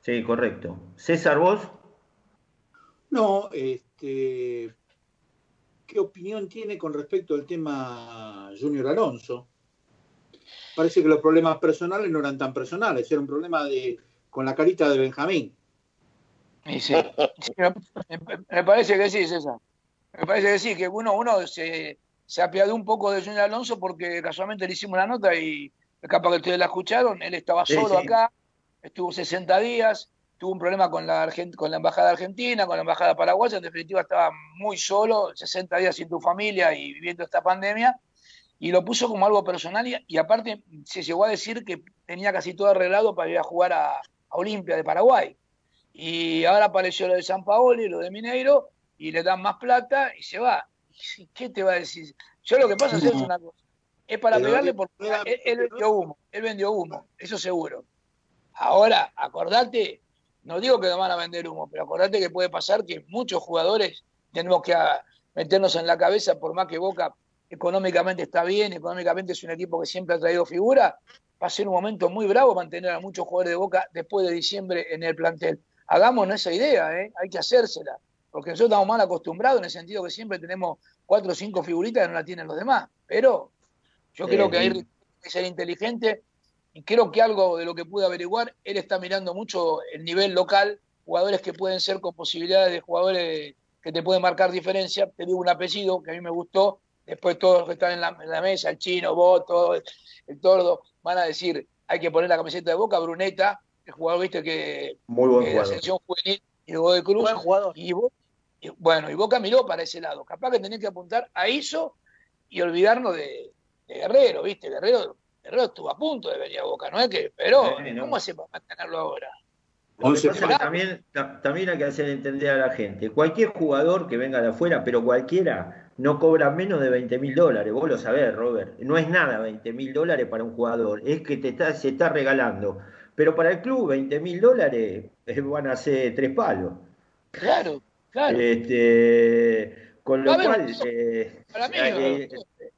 Sí, correcto. César, vos.
No, este, ¿qué opinión tiene con respecto al tema Junior Alonso? Parece que los problemas personales no eran tan personales, era un problema de con la carita de Benjamín.
Y sí, sí, me, parece que sí, César. Me parece que sí, que uno, uno se, se apiadó un poco de Junior Alonso porque casualmente le hicimos la nota y capaz que ustedes la escucharon, él estaba
Sí,
solo
sí.
acá, estuvo 60 días, tuvo un problema con la, Argent- con la embajada argentina, con la embajada paraguaya, en definitiva estaba muy solo, 60 días sin tu familia y viviendo esta pandemia, y lo puso como algo personal y, y aparte se llegó a decir que tenía casi todo arreglado para ir a jugar a, a Olimpia de Paraguay. Y ahora apareció lo de San Paoli, lo de Mineiro, y le dan más plata y se va. ¿Y ¿Qué te va a decir? Yo lo que pasa es una cosa. Es para
Pero
pegarle porque él, él vendió humo, él vendió humo, eso seguro. Ahora, acordate, no digo que nos van a vender humo, pero acordate que puede pasar que muchos jugadores tenemos que ah, meternos en la cabeza, por más que Boca económicamente está bien, económicamente es un equipo que siempre ha traído figura, va a ser un momento muy bravo mantener a muchos jugadores de Boca después de diciembre en el plantel. Hagámonos esa idea, ¿eh? hay que hacérsela, porque nosotros estamos mal acostumbrados en el sentido que siempre tenemos cuatro o cinco figuritas que no la tienen los demás, pero yo
Sí,
creo que
sí.
hay que ser inteligente y creo que algo de lo que pude averiguar, él está mirando mucho el nivel local, jugadores que pueden ser con posibilidades de jugadores que te pueden marcar diferencia. Te digo un apellido que a mí me gustó, después todos los que están en la, en la mesa, el chino, vos, todo, el tordo, van a decir, hay que poner la camiseta de Boca, Bruneta, el jugador, viste, que
Muy buen
que de
jugador.
ascensión juvenil y de Godoy Cruz.
Buen jugador.
Y, Bo- y bueno, y Boca miró para ese lado. Capaz que tenés que apuntar a eso y olvidarnos de, de Guerrero, ¿viste? Guerrero, Guerrero estuvo a punto de venir a Boca, ¿no es que? Pero,
Sí, no.
¿cómo hace para mantenerlo ahora?
También, ta- también hay que hacer entender a la gente. Cualquier jugador que venga de afuera, pero cualquiera, no cobra menos de 20 mil dólares. Vos lo sabés, Robert. No es nada 20 mil dólares para un jugador. Es que te está, se está regalando. Pero para el club, 20 mil dólares eh, van a ser tres palos.
Claro, claro.
Este, con lo
A
cual,
eso,
eh,
para mí,
eh,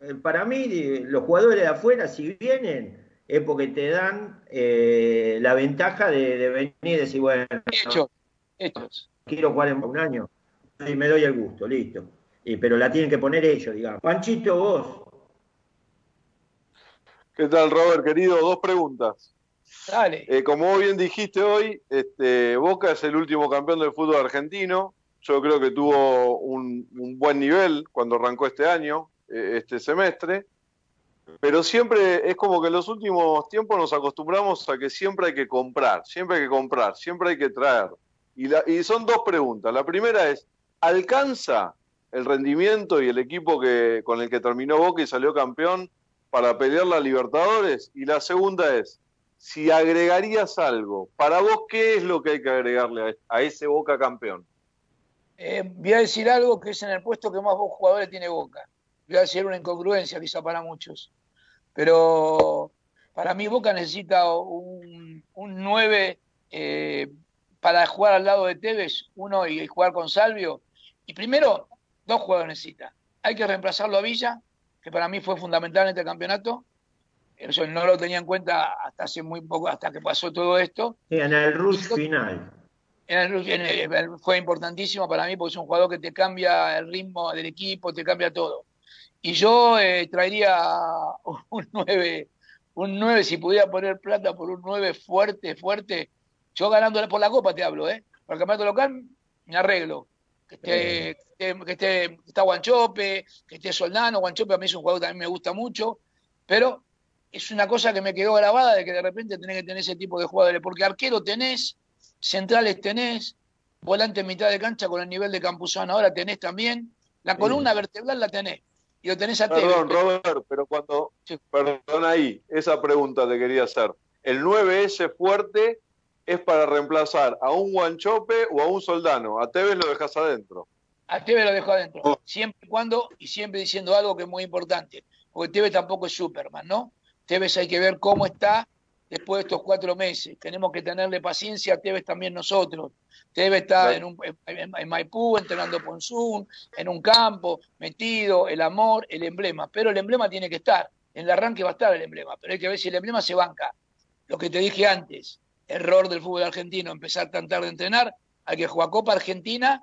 eh, para mí, eh, los jugadores de afuera, si vienen, es porque te dan eh, la ventaja de, de venir y decir, bueno,
Hechos, hechos.
quiero jugar en un año y me doy el gusto, listo. Y, pero la tienen que poner ellos, digamos. Panchito, vos.
¿Qué tal, Robert, querido? Dos preguntas.
Dale.
Eh, como bien dijiste hoy, este, Boca es el último campeón del fútbol argentino. Yo creo que tuvo un, un buen nivel cuando arrancó este año, eh, este semestre. Pero siempre es como que en los últimos tiempos nos acostumbramos a que siempre hay que comprar, siempre hay que comprar, siempre hay que traer. Y, la- y son dos preguntas. La primera es, ¿alcanza el rendimiento y el equipo que, con el que terminó Boca y salió campeón para pelear la Libertadores? Y la segunda es, si agregarías algo, para vos, ¿qué es lo que hay que agregarle a, ese Boca campeón?
Eh, voy a decir algo que es en el puesto que más jugadores tiene Boca. Voy a decir una incongruencia quizá para muchos. Pero para mí Boca necesita un, un 9 eh, para jugar al lado de Tevez, uno y jugar con Salvio. Y primero, dos jugadores necesita. Hay que reemplazarlo a Villa, que para mí fue fundamental en este campeonato. Eso no lo tenía en cuenta hasta hace muy poco, hasta que pasó todo esto.
En el rush final.
En el- en el- fue importantísimo para mí porque es un jugador que te cambia el ritmo del equipo, te cambia todo. Y yo eh, traería un 9, un 9, si pudiera poner plata por un 9 fuerte, fuerte. Yo ganándole por la copa te hablo, ¿eh? Por el campeonato local me arreglo. Que esté, que esté, que esté- que está Guanchope, que esté Soldano. Guanchope a mí es un jugador que también me gusta mucho, pero es una cosa que me quedó grabada de que de repente tenés que tener ese tipo de jugadores, porque arquero tenés, centrales tenés, volante en mitad de cancha con el nivel de Campuzano ahora tenés también, la columna vertebral la tenés, y lo tenés a Tevez.
Perdón, Robert, pero cuando. Perdón ahí, esa pregunta te quería hacer. ¿El 9S fuerte es para reemplazar a un Guanchope o a un Soldano? A Tevez lo dejas adentro.
A Tevez lo dejo adentro, siempre y cuando, y siempre diciendo algo que es muy importante, porque Tevez tampoco es Superman, ¿no? Tevez hay que ver cómo está después de estos cuatro meses. Tenemos que tenerle paciencia a Tevez también nosotros. Tevez está en, un, en, en Maipú, entrenando Ponzún, en un campo, metido, el amor, el emblema. Pero el emblema tiene que estar. En el arranque va a estar el emblema, pero hay que ver si el emblema se banca. Lo que te dije antes, error del fútbol argentino, empezar tan tarde a entrenar, hay que jugar Copa Argentina,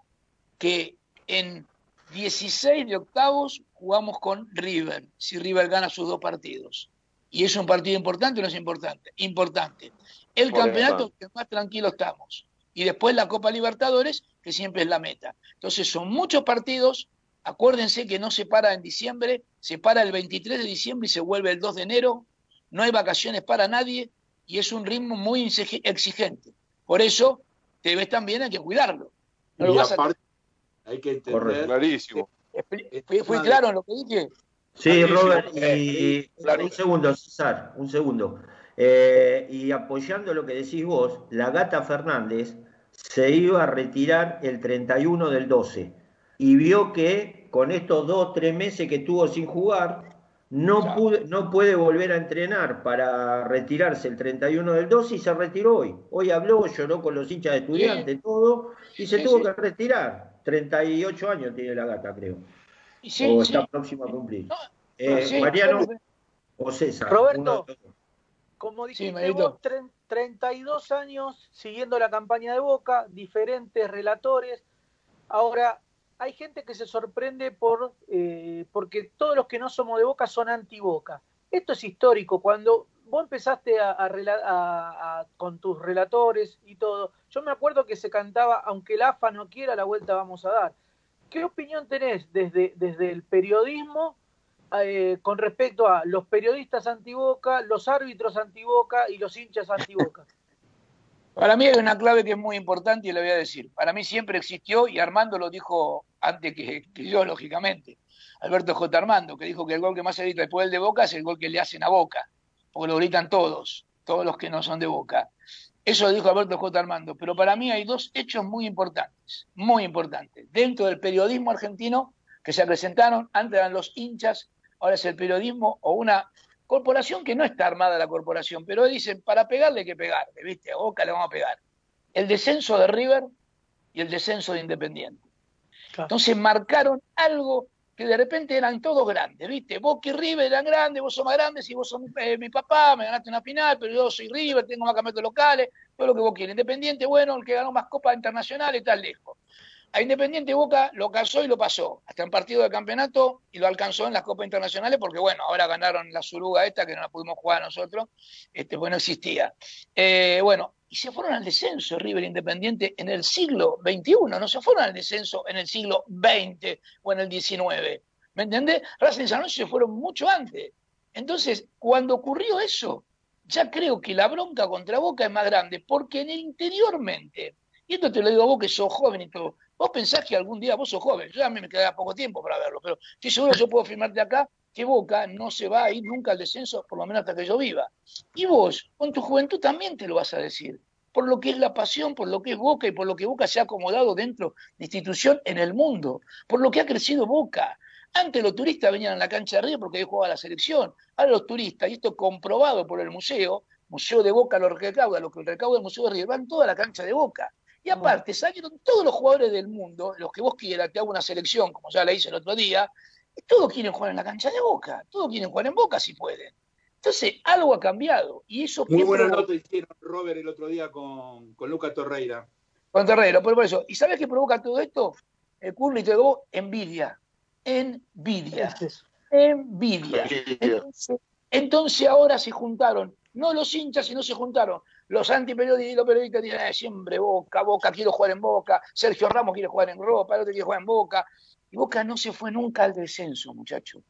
que en 16 de octavos jugamos con River, si River gana sus dos partidos. ¿Y es un partido importante o no es importante? Importante. El
Por
campeonato que más tranquilo estamos. Y después la Copa Libertadores, que siempre es la meta. Entonces son muchos partidos. Acuérdense que no se para en diciembre, se para el 23 de diciembre y se vuelve el 2 de enero. No hay vacaciones para nadie y es un ritmo muy exige- exigente. Por eso, te ves también, hay que cuidarlo. No lo
Y
a-
aparte, hay que entender.
Correcto.
Clarísimo.
¿Fui, fui claro en lo que dije?
Sí. Robert, y un segundo, César, un segundo. Eh, y apoyando lo que decís vos, la gata Fernández se iba a retirar el 31 del 12 y vio que con estos dos, tres meses que estuvo sin jugar, no, pude- no puede volver a entrenar para retirarse el 31 del 12 y se retiró hoy. Hoy habló, lloró con los hinchas de estudiantes, todo, y se
Sí,
tuvo
sí.
que retirar. 38 años tiene la gata, creo.
Sí,
o
sí.
está próximo a cumplir. Eh,
sí,
Mariano o César.
Roberto. Como dijiste vos, tren- 32 años siguiendo la campaña de Boca, diferentes relatores. Ahora, hay gente que se sorprende por eh, porque todos los que no somos de Boca son anti-Boca. Esto es histórico. Cuando vos empezaste a, a rela- a- a- con tus relatores y todo, yo me acuerdo que se cantaba, aunque el AFA no quiera, la vuelta vamos a dar. ¿Qué opinión tenés desde, desde el periodismo eh, con respecto a los periodistas antiboca, los árbitros antiboca y los hinchas antiboca?
Para mí hay una clave que es muy importante y le voy a decir. Para mí siempre existió, y Armando lo dijo antes que, que yo, lógicamente, Alberto J. Armando, que dijo que el gol que más se grita después del de Boca es el gol que le hacen a Boca, porque lo gritan todos, todos los que no son de Boca. Eso lo dijo Alberto J. Armando, pero para mí hay dos hechos muy importantes, muy importantes, dentro del periodismo argentino que se acrecentaron, antes eran los hinchas, ahora es el periodismo o una corporación que no está armada la corporación, pero dicen, para pegarle hay que pegarle, ¿viste? A Boca le vamos a pegar. El descenso de River y el descenso de Independiente. Entonces marcaron algo que de repente eran todos grandes, ¿viste? Boca y River eran grandes, vos sos más grandes y vos sos eh, mi papá, me ganaste una final, pero yo soy River, tengo más campeonatos locales, todo lo que vos quieras. Independiente, bueno, el que ganó más copas internacionales, está lejos. A Independiente Boca lo casó y lo pasó, hasta en partido de campeonato y lo alcanzó en las copas internacionales porque, bueno, ahora ganaron la Suruga esta que no la pudimos jugar nosotros, este, pues no existía. Eh, bueno, y se fueron al descenso River Independiente en el siglo XXI, no se fueron al descenso en el siglo XX o en el XIX. ¿Me entendés? Racing y San Lorenzo se fueron mucho antes. Entonces, cuando ocurrió eso, ya creo que la bronca contra Boca es más grande, porque en el interiormente, y esto te lo digo a vos que sos joven y todo, vos pensás que algún día vos sos joven, yo a mí me queda poco tiempo para verlo, pero estoy seguro que yo puedo firmarte acá que Boca no se va a ir nunca al descenso, por lo menos hasta que yo viva. Y vos, con tu juventud también te lo vas a decir, por lo que es la pasión, por lo que es Boca y por lo que Boca se ha acomodado dentro de institución en el mundo, por lo que ha crecido Boca. Antes los turistas venían a la cancha de Río porque ahí jugaba la selección. Ahora los turistas, y esto comprobado por el museo, Museo de Boca lo recauda, lo que recauda el Museo de Río, van toda la cancha de Boca. Y aparte, salieron todos los jugadores del mundo, los que vos quieras, que haga una selección, como ya la hice el otro día, todos quieren jugar en la cancha de Boca, todos quieren jugar en Boca si pueden. Entonces, algo ha cambiado. Y eso
Muy
¿qué
buena nota hicieron Robert el otro día con, con Lucas Torreira.
Con Terrero, por por eso. ¿Y sabes qué provoca todo esto? El Curly te digo, envidia. Envidia. Envidia. Entonces, entonces ahora se juntaron, no los hinchas, sino se juntaron los antiperiodistas y los periodistas dicen, "Eh, siempre Boca, Boca, quiero jugar en Boca, Sergio Ramos quiere jugar en Europa, el otro quiere jugar en Boca. Y Boca no se fue nunca al descenso, muchacho.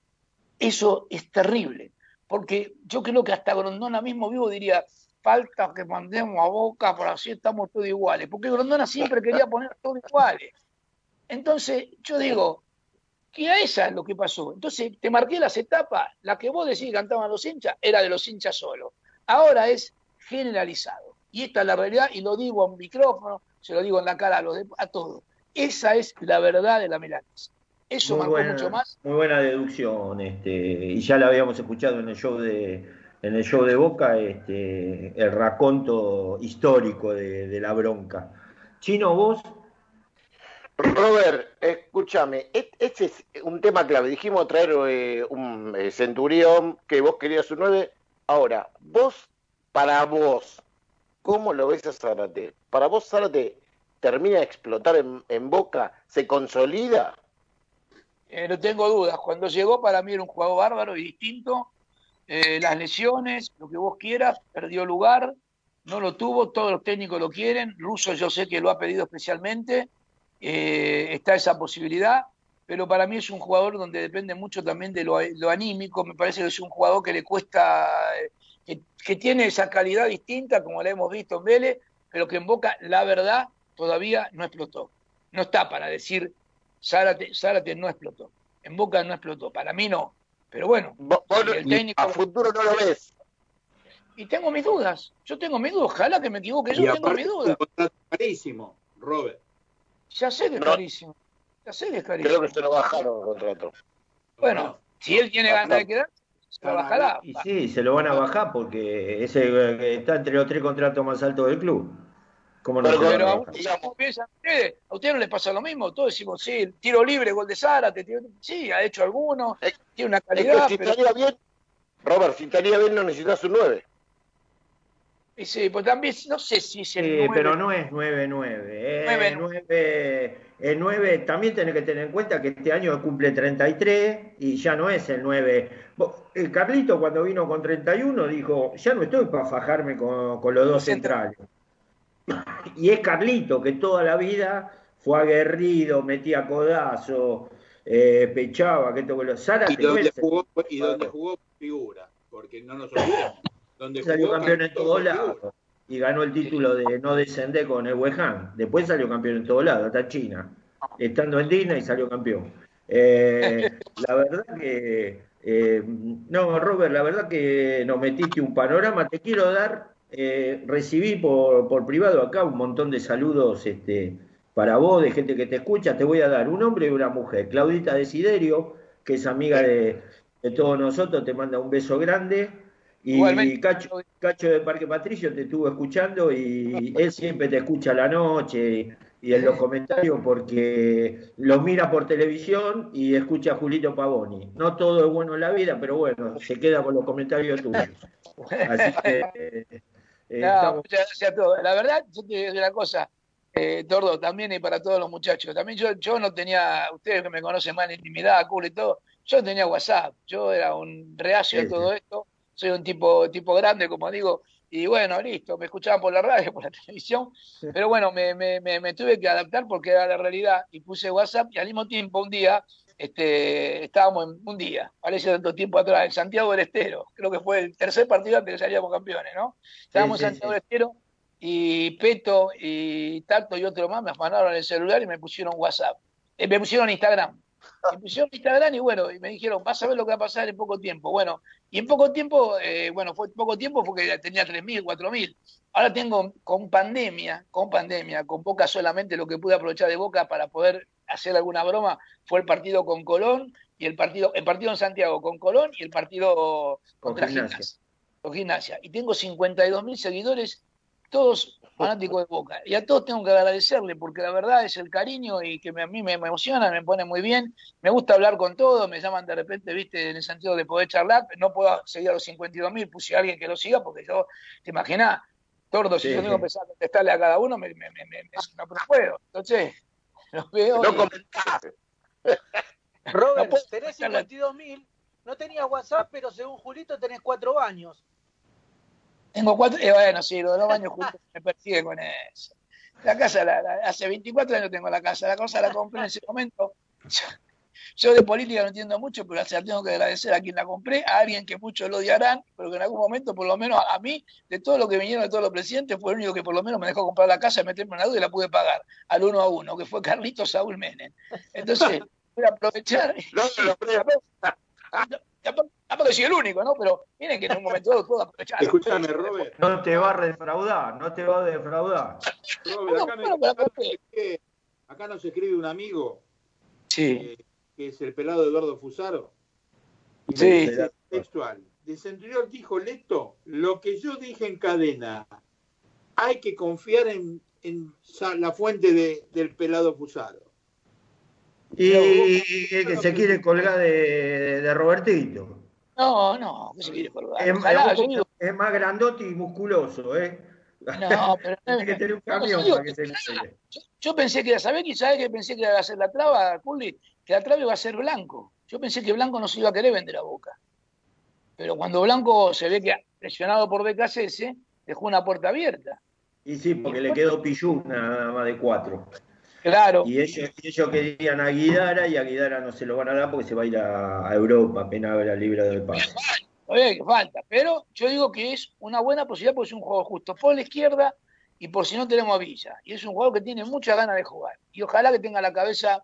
Eso es terrible, porque yo creo que hasta Grondona mismo vivo diría, falta que mandemos a Boca, por así estamos todos iguales, porque Grondona siempre quería poner todos iguales. Entonces, yo digo, que a esa es lo que pasó. Entonces, te marqué las etapas, la que vos decís que cantaban los hinchas, era de los hinchas solo. Ahora es generalizado. Y esta es la realidad, y lo digo un micrófono, se lo digo en la cara a, los de- a todos. Esa es la verdad de la Milanesa. Eso
Muy
marcó
buena,
mucho más.
muy buena deducción, este, y ya la habíamos escuchado en el show de, en el show de Boca, este, el raconto histórico de, de la bronca. Chino, vos,
Robert, escúchame, este es un tema clave. Dijimos traer eh, un eh, centurión que vos querías un 9. Ahora, vos, para vos, ¿cómo lo ves a Zárate? ¿Para vos Zárate termina de explotar en, Boca? ¿Se consolida?
Eh, no tengo dudas. Cuando llegó, para mí era un jugador bárbaro y distinto. Eh, las lesiones, lo que vos quieras, perdió lugar, no lo tuvo, todos los técnicos lo quieren. Russo yo sé que lo ha pedido especialmente. Eh, está esa posibilidad, pero para mí es un jugador donde depende mucho también de lo, anímico. Me parece que es un jugador que le cuesta, que, que tiene esa calidad distinta, como la hemos visto en Vélez, pero que en Boca, la verdad, todavía no explotó. No está para decir Zárate, Zárate no explotó. En Boca no explotó. Para mí no. Pero bueno, el técnico.
A futuro no lo ves.
Y tengo mis dudas. Yo tengo mis dudas. Ojalá que me equivoque. Yo
y
tengo mis
es
dudas.
contrato carísimo, Robert.
Ya sé que es
No.
carísimo. Ya sé que es carísimo.
Creo que se lo bajaron el contrato.
Bueno, si él tiene ganas de quedar, se lo bajará.
y sí, se lo van a bajar porque ese eh, está entre los tres contratos más altos del club. ¿Cómo no
Pero
a
a
bajar?
ustedes, ¿cómo piensan ustedes? ¿A ustedes no les pasa lo mismo? Todos decimos, sí, tiro libre, gol de Zárate. tiro- Sí, ha hecho algunos. Tiene una
Es
calidad,
que si
pero...
estaría bien, Robert, si estaría bien no necesitas un 9.
Y sí, pues también, no sé si es el
Sí,
nueve.
pero no es 9-9. eh,
Nueve,
9, el 9 también tenés que tener en cuenta que este año cumple 33 y ya no es el 9. Vos- El Carlito cuando vino con 31 dijo, ya no estoy para fajarme con, con los dos centrales. Y es Carlito que toda la vida fue aguerrido, metía codazo, eh, pechaba, que esto que lo Zárate
Y donde jugó, y donde jugó figura, porque no nos olvidemos. Donde
salió
jugó
campeón en todos lados y ganó el título de no descender con el West Ham. Después salió campeón en todos lados, hasta China, estando en Disney salió campeón. Eh, la verdad que, eh, no, Robert, la verdad que nos metiste un panorama. Te quiero dar, eh, recibí por, por privado acá un montón de saludos este, para vos, de gente que te escucha. Te voy a dar un hombre y una mujer. Claudita Desiderio, que es amiga de, de todos nosotros, te manda un beso grande. Y
Igualmente.
Cacho, Cacho de Parque Patricio te estuvo escuchando y él siempre te escucha a la noche y en los comentarios porque los mira por televisión y escucha a Julito Pavoni. No todo es bueno en la vida, pero bueno, se queda con los comentarios tuyos. Así que eh,
No,
estamos-
muchas gracias a todos. La verdad, yo te digo una cosa, eh, Tordo, también y para todos los muchachos. También yo, yo no tenía, ustedes que me conocen más en intimidad, culo y todo, yo no tenía WhatsApp. Yo era un reacio
Sí,
a todo esto. Soy un tipo, tipo grande, como digo. Y bueno, listo, me escuchaban por la radio, por la televisión. Pero bueno, me, me, me, me tuve que adaptar porque era la realidad. Y puse WhatsApp y al mismo tiempo un día este, estábamos en un día, parece tanto tiempo atrás, en Santiago del Estero. Creo que fue el tercer partido antes que salíamos campeones, ¿no? Estábamos
Sí,
en
sí,
Santiago del Estero y Peto y Tato y otro más me afanaron el celular y me pusieron WhatsApp. Eh, me pusieron Instagram. Me pusieron Instagram y bueno, y me dijeron, vas a ver lo que va a pasar en poco tiempo. Bueno, y en poco tiempo, eh, bueno, fue poco tiempo porque tenía 3.000, 4.000. Ahora tengo con pandemia, con pandemia, con poca solamente lo que pude aprovechar de Boca para poder hacer alguna broma fue el partido con Colón y el partido, el partido en Santiago con Colón y el partido contra
Gimnasia.
Gimnasia. Con Gimnasia. Y tengo 52 mil seguidores, todos fanáticos de Boca. Y a todos tengo que agradecerle, porque la verdad es el cariño y que me- a mí me, emociona, me pone muy bien. Me gusta hablar con todos, me llaman de repente, viste, en el sentido de poder charlar. No puedo seguir a los 52 mil, puse a alguien que lo siga, porque yo, te imaginas, tordo, si
Sí,
yo tengo
sí.
que empezar a contestarle a cada uno, me, me, me, me- me- no puedo. Entonces, los veo.
No comentás.
Robert,
No
tenés
estarle-
52 mil, no tenías WhatsApp, pero según Julito tenés cuatro años.
Tengo cuatro, eh, bueno, sí, los dos años juntos me persigue con eso. La casa, la- la- hace 24 años tengo la casa, la cosa la compré en ese momento. Yo, de política no entiendo mucho, pero o sea, tengo que agradecer a quien la compré, a alguien que muchos lo odiarán, pero que en algún momento, por lo menos a, mí, de todo lo que vinieron, de todos los presidentes, fue el único que por lo menos me dejó comprar la casa, meterme en la duda y la pude pagar al uno a uno, que fue Carlito Saúl Menem. Entonces, voy a aprovechar.
No, no, no,
Tampoco soy el único, ¿no? Pero miren que en un momento dado puedo aprovechar.
Escúchame, Robert.
No te va a defraudar, no te va a defraudar.
Robert, acá, me-
Bueno, pero
acá acá nos escribe un amigo
Sí.
eh, que es el pelado Eduardo Fusaro. Y
Sí.
dice textual. De Centurión dijo Leto, lo que yo dije en cadena, hay que confiar en, la fuente de- del pelado Fusaro.
Y, y que se quiere colgar de, de Robertito.
No, no, que se quiere colgar.
Es,
Ojalá,
es-
yo digo,
es más grandote y musculoso, ¿eh?
no, pero
Tiene que tener un camión para que se le.
Yo, pensé que era, ¿sabés qué? ¿Sabés que pensé que iba a hacer la traba, Curly? Que la traba iba a ser Blanco. Yo pensé que Blanco no se iba a querer vender a Boca. Pero cuando Blanco se ve que, presionado por BKCS, dejó una puerta abierta.
Y sí, porque le quedó Pillú nada más de cuatro.
Claro.
Y ellos, ellos querían a Guidara y a Guidara no se lo van a dar porque se va a ir a, a Europa apenas haga libre del pase.
Todavía que falta, pero yo digo que es una buena posibilidad porque es un juego justo por la izquierda y por si no tenemos a Villa. Y es un jugador que tiene muchas ganas de jugar. Y ojalá que tenga la cabeza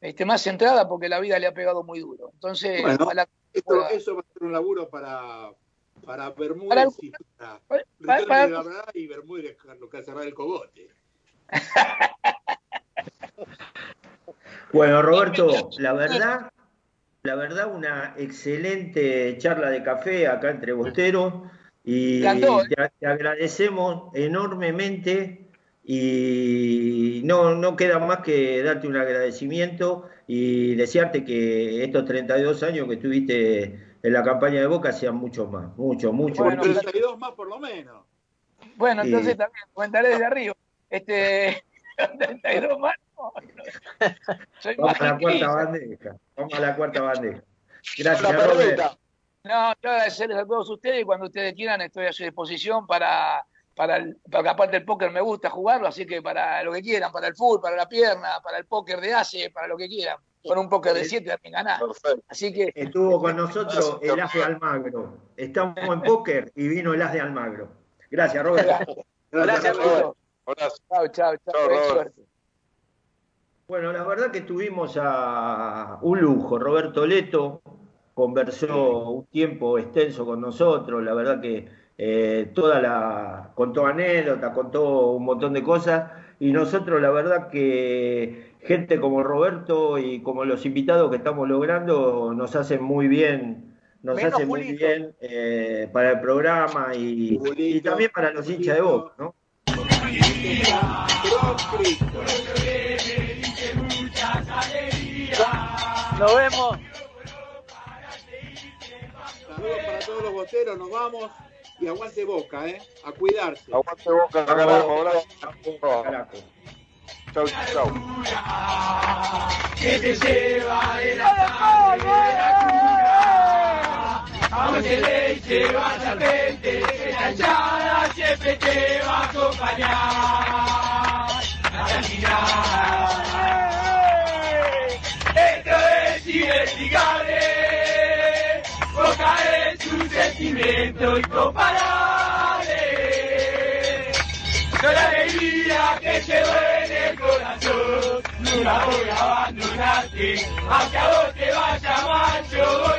este, más centrada porque la vida le ha pegado muy duro. Entonces,
Bueno,
ojalá que
Esto-
pueda-
eso va a ser un laburo para, para Bermúdez
Para-
y para
para- para-
de la Brada y Bermúdez lo que cerrar el cogote.
Bueno, Roberto, la verdad, la verdad, una excelente charla de café acá entre bosteros y te, te agradecemos enormemente y no, no queda más que darte un agradecimiento y desearte que estos 32 años que estuviste en la campaña de Boca sean muchos más, mucho, mucho,
Bueno,
muchísimo.
32 más por lo menos.
Bueno,
Sí.
entonces también comentaré desde arriba. Este, 32 más. no, no. Soy
Vamos
más
a la cuarta bandeja, vamos a la cuarta bandeja. Gracias, Robert.
No, quiero agradecerles a todos ustedes y cuando ustedes quieran estoy a su disposición para, para, el, porque aparte el póker me gusta jugarlo, así que para lo que quieran, para el fútbol, para la pierna, para el póker de ACE, para lo que quieran. Con un póker de 7 también.
Perfecto.
Así que,
Estuvo con nosotros el as de Almagro. Estamos en póker y vino el as de Almagro. Gracias, Robert.
Gracias,
Robert.
Robert.
Abrazo.
chao, chao, chao.
Bueno, la verdad que tuvimos a un lujo. Roberto Leto conversó un tiempo extenso con nosotros. La verdad que eh, toda la contó anécdotas, contó un montón de cosas. Y nosotros, la verdad que gente como Roberto y como los invitados que estamos logrando nos hacen muy bien. Nos
Menos
hacen muy bien eh, para el programa y, y también para los hinchas de Boca, ¿no?
Nos vemos.
Todos los boteros, nos vamos y aguante boca, ¿eh? A cuidarse.
Aguante boca, carajo. Abrazo.
Carajo.
Chau, chau.
que te lleva de la Vamos que le llevas al frente, que la hinchada siempre te va a acompañar. Hasta el final. Esto es un sentimiento incomparable. Con la alegría que llevo en el corazón, nunca voy a abandonarte, aunque a vos te vaya mal, yo voy.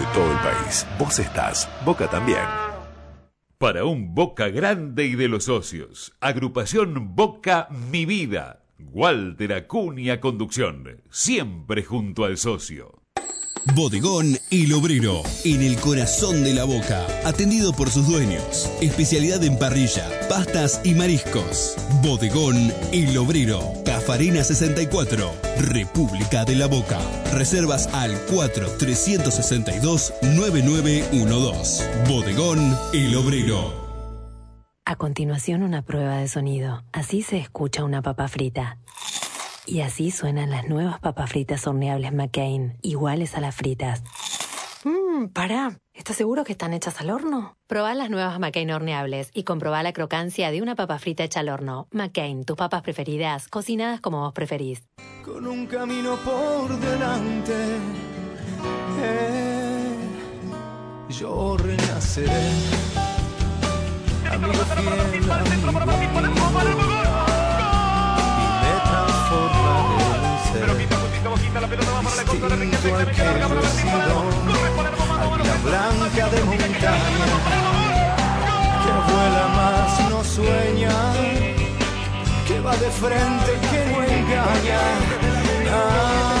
todo el país. Vos estás, Boca también.
Para un Boca grande y de los socios. Agrupación Boca Mi Vida. Walter Acuña Conducción. Siempre junto al socio.
Bodegón El Obrero, en el corazón de la boca, atendido por sus dueños. Especialidad en parrilla, pastas y mariscos. Bodegón El Obrero, Cafarina 64, República de la Boca. Reservas al 4-362-9912. Bodegón El Obrero.
A continuación una prueba de sonido. Así se escucha una papa frita. Y así suenan las nuevas papas fritas horneables McCain, iguales a las fritas. Mmm, pará. ¿Estás seguro que están hechas al horno? Probá las nuevas McCain horneables y comprobá la crocancia de una papa frita hecha al horno. McCain, tus papas preferidas, cocinadas como vos preferís.
con un camino por delante. Eh, yo renaceré, amigo fiel, amigo que águila blanca de montaña, que vuela más, no sueña, que va de frente, que no engaña. Ah,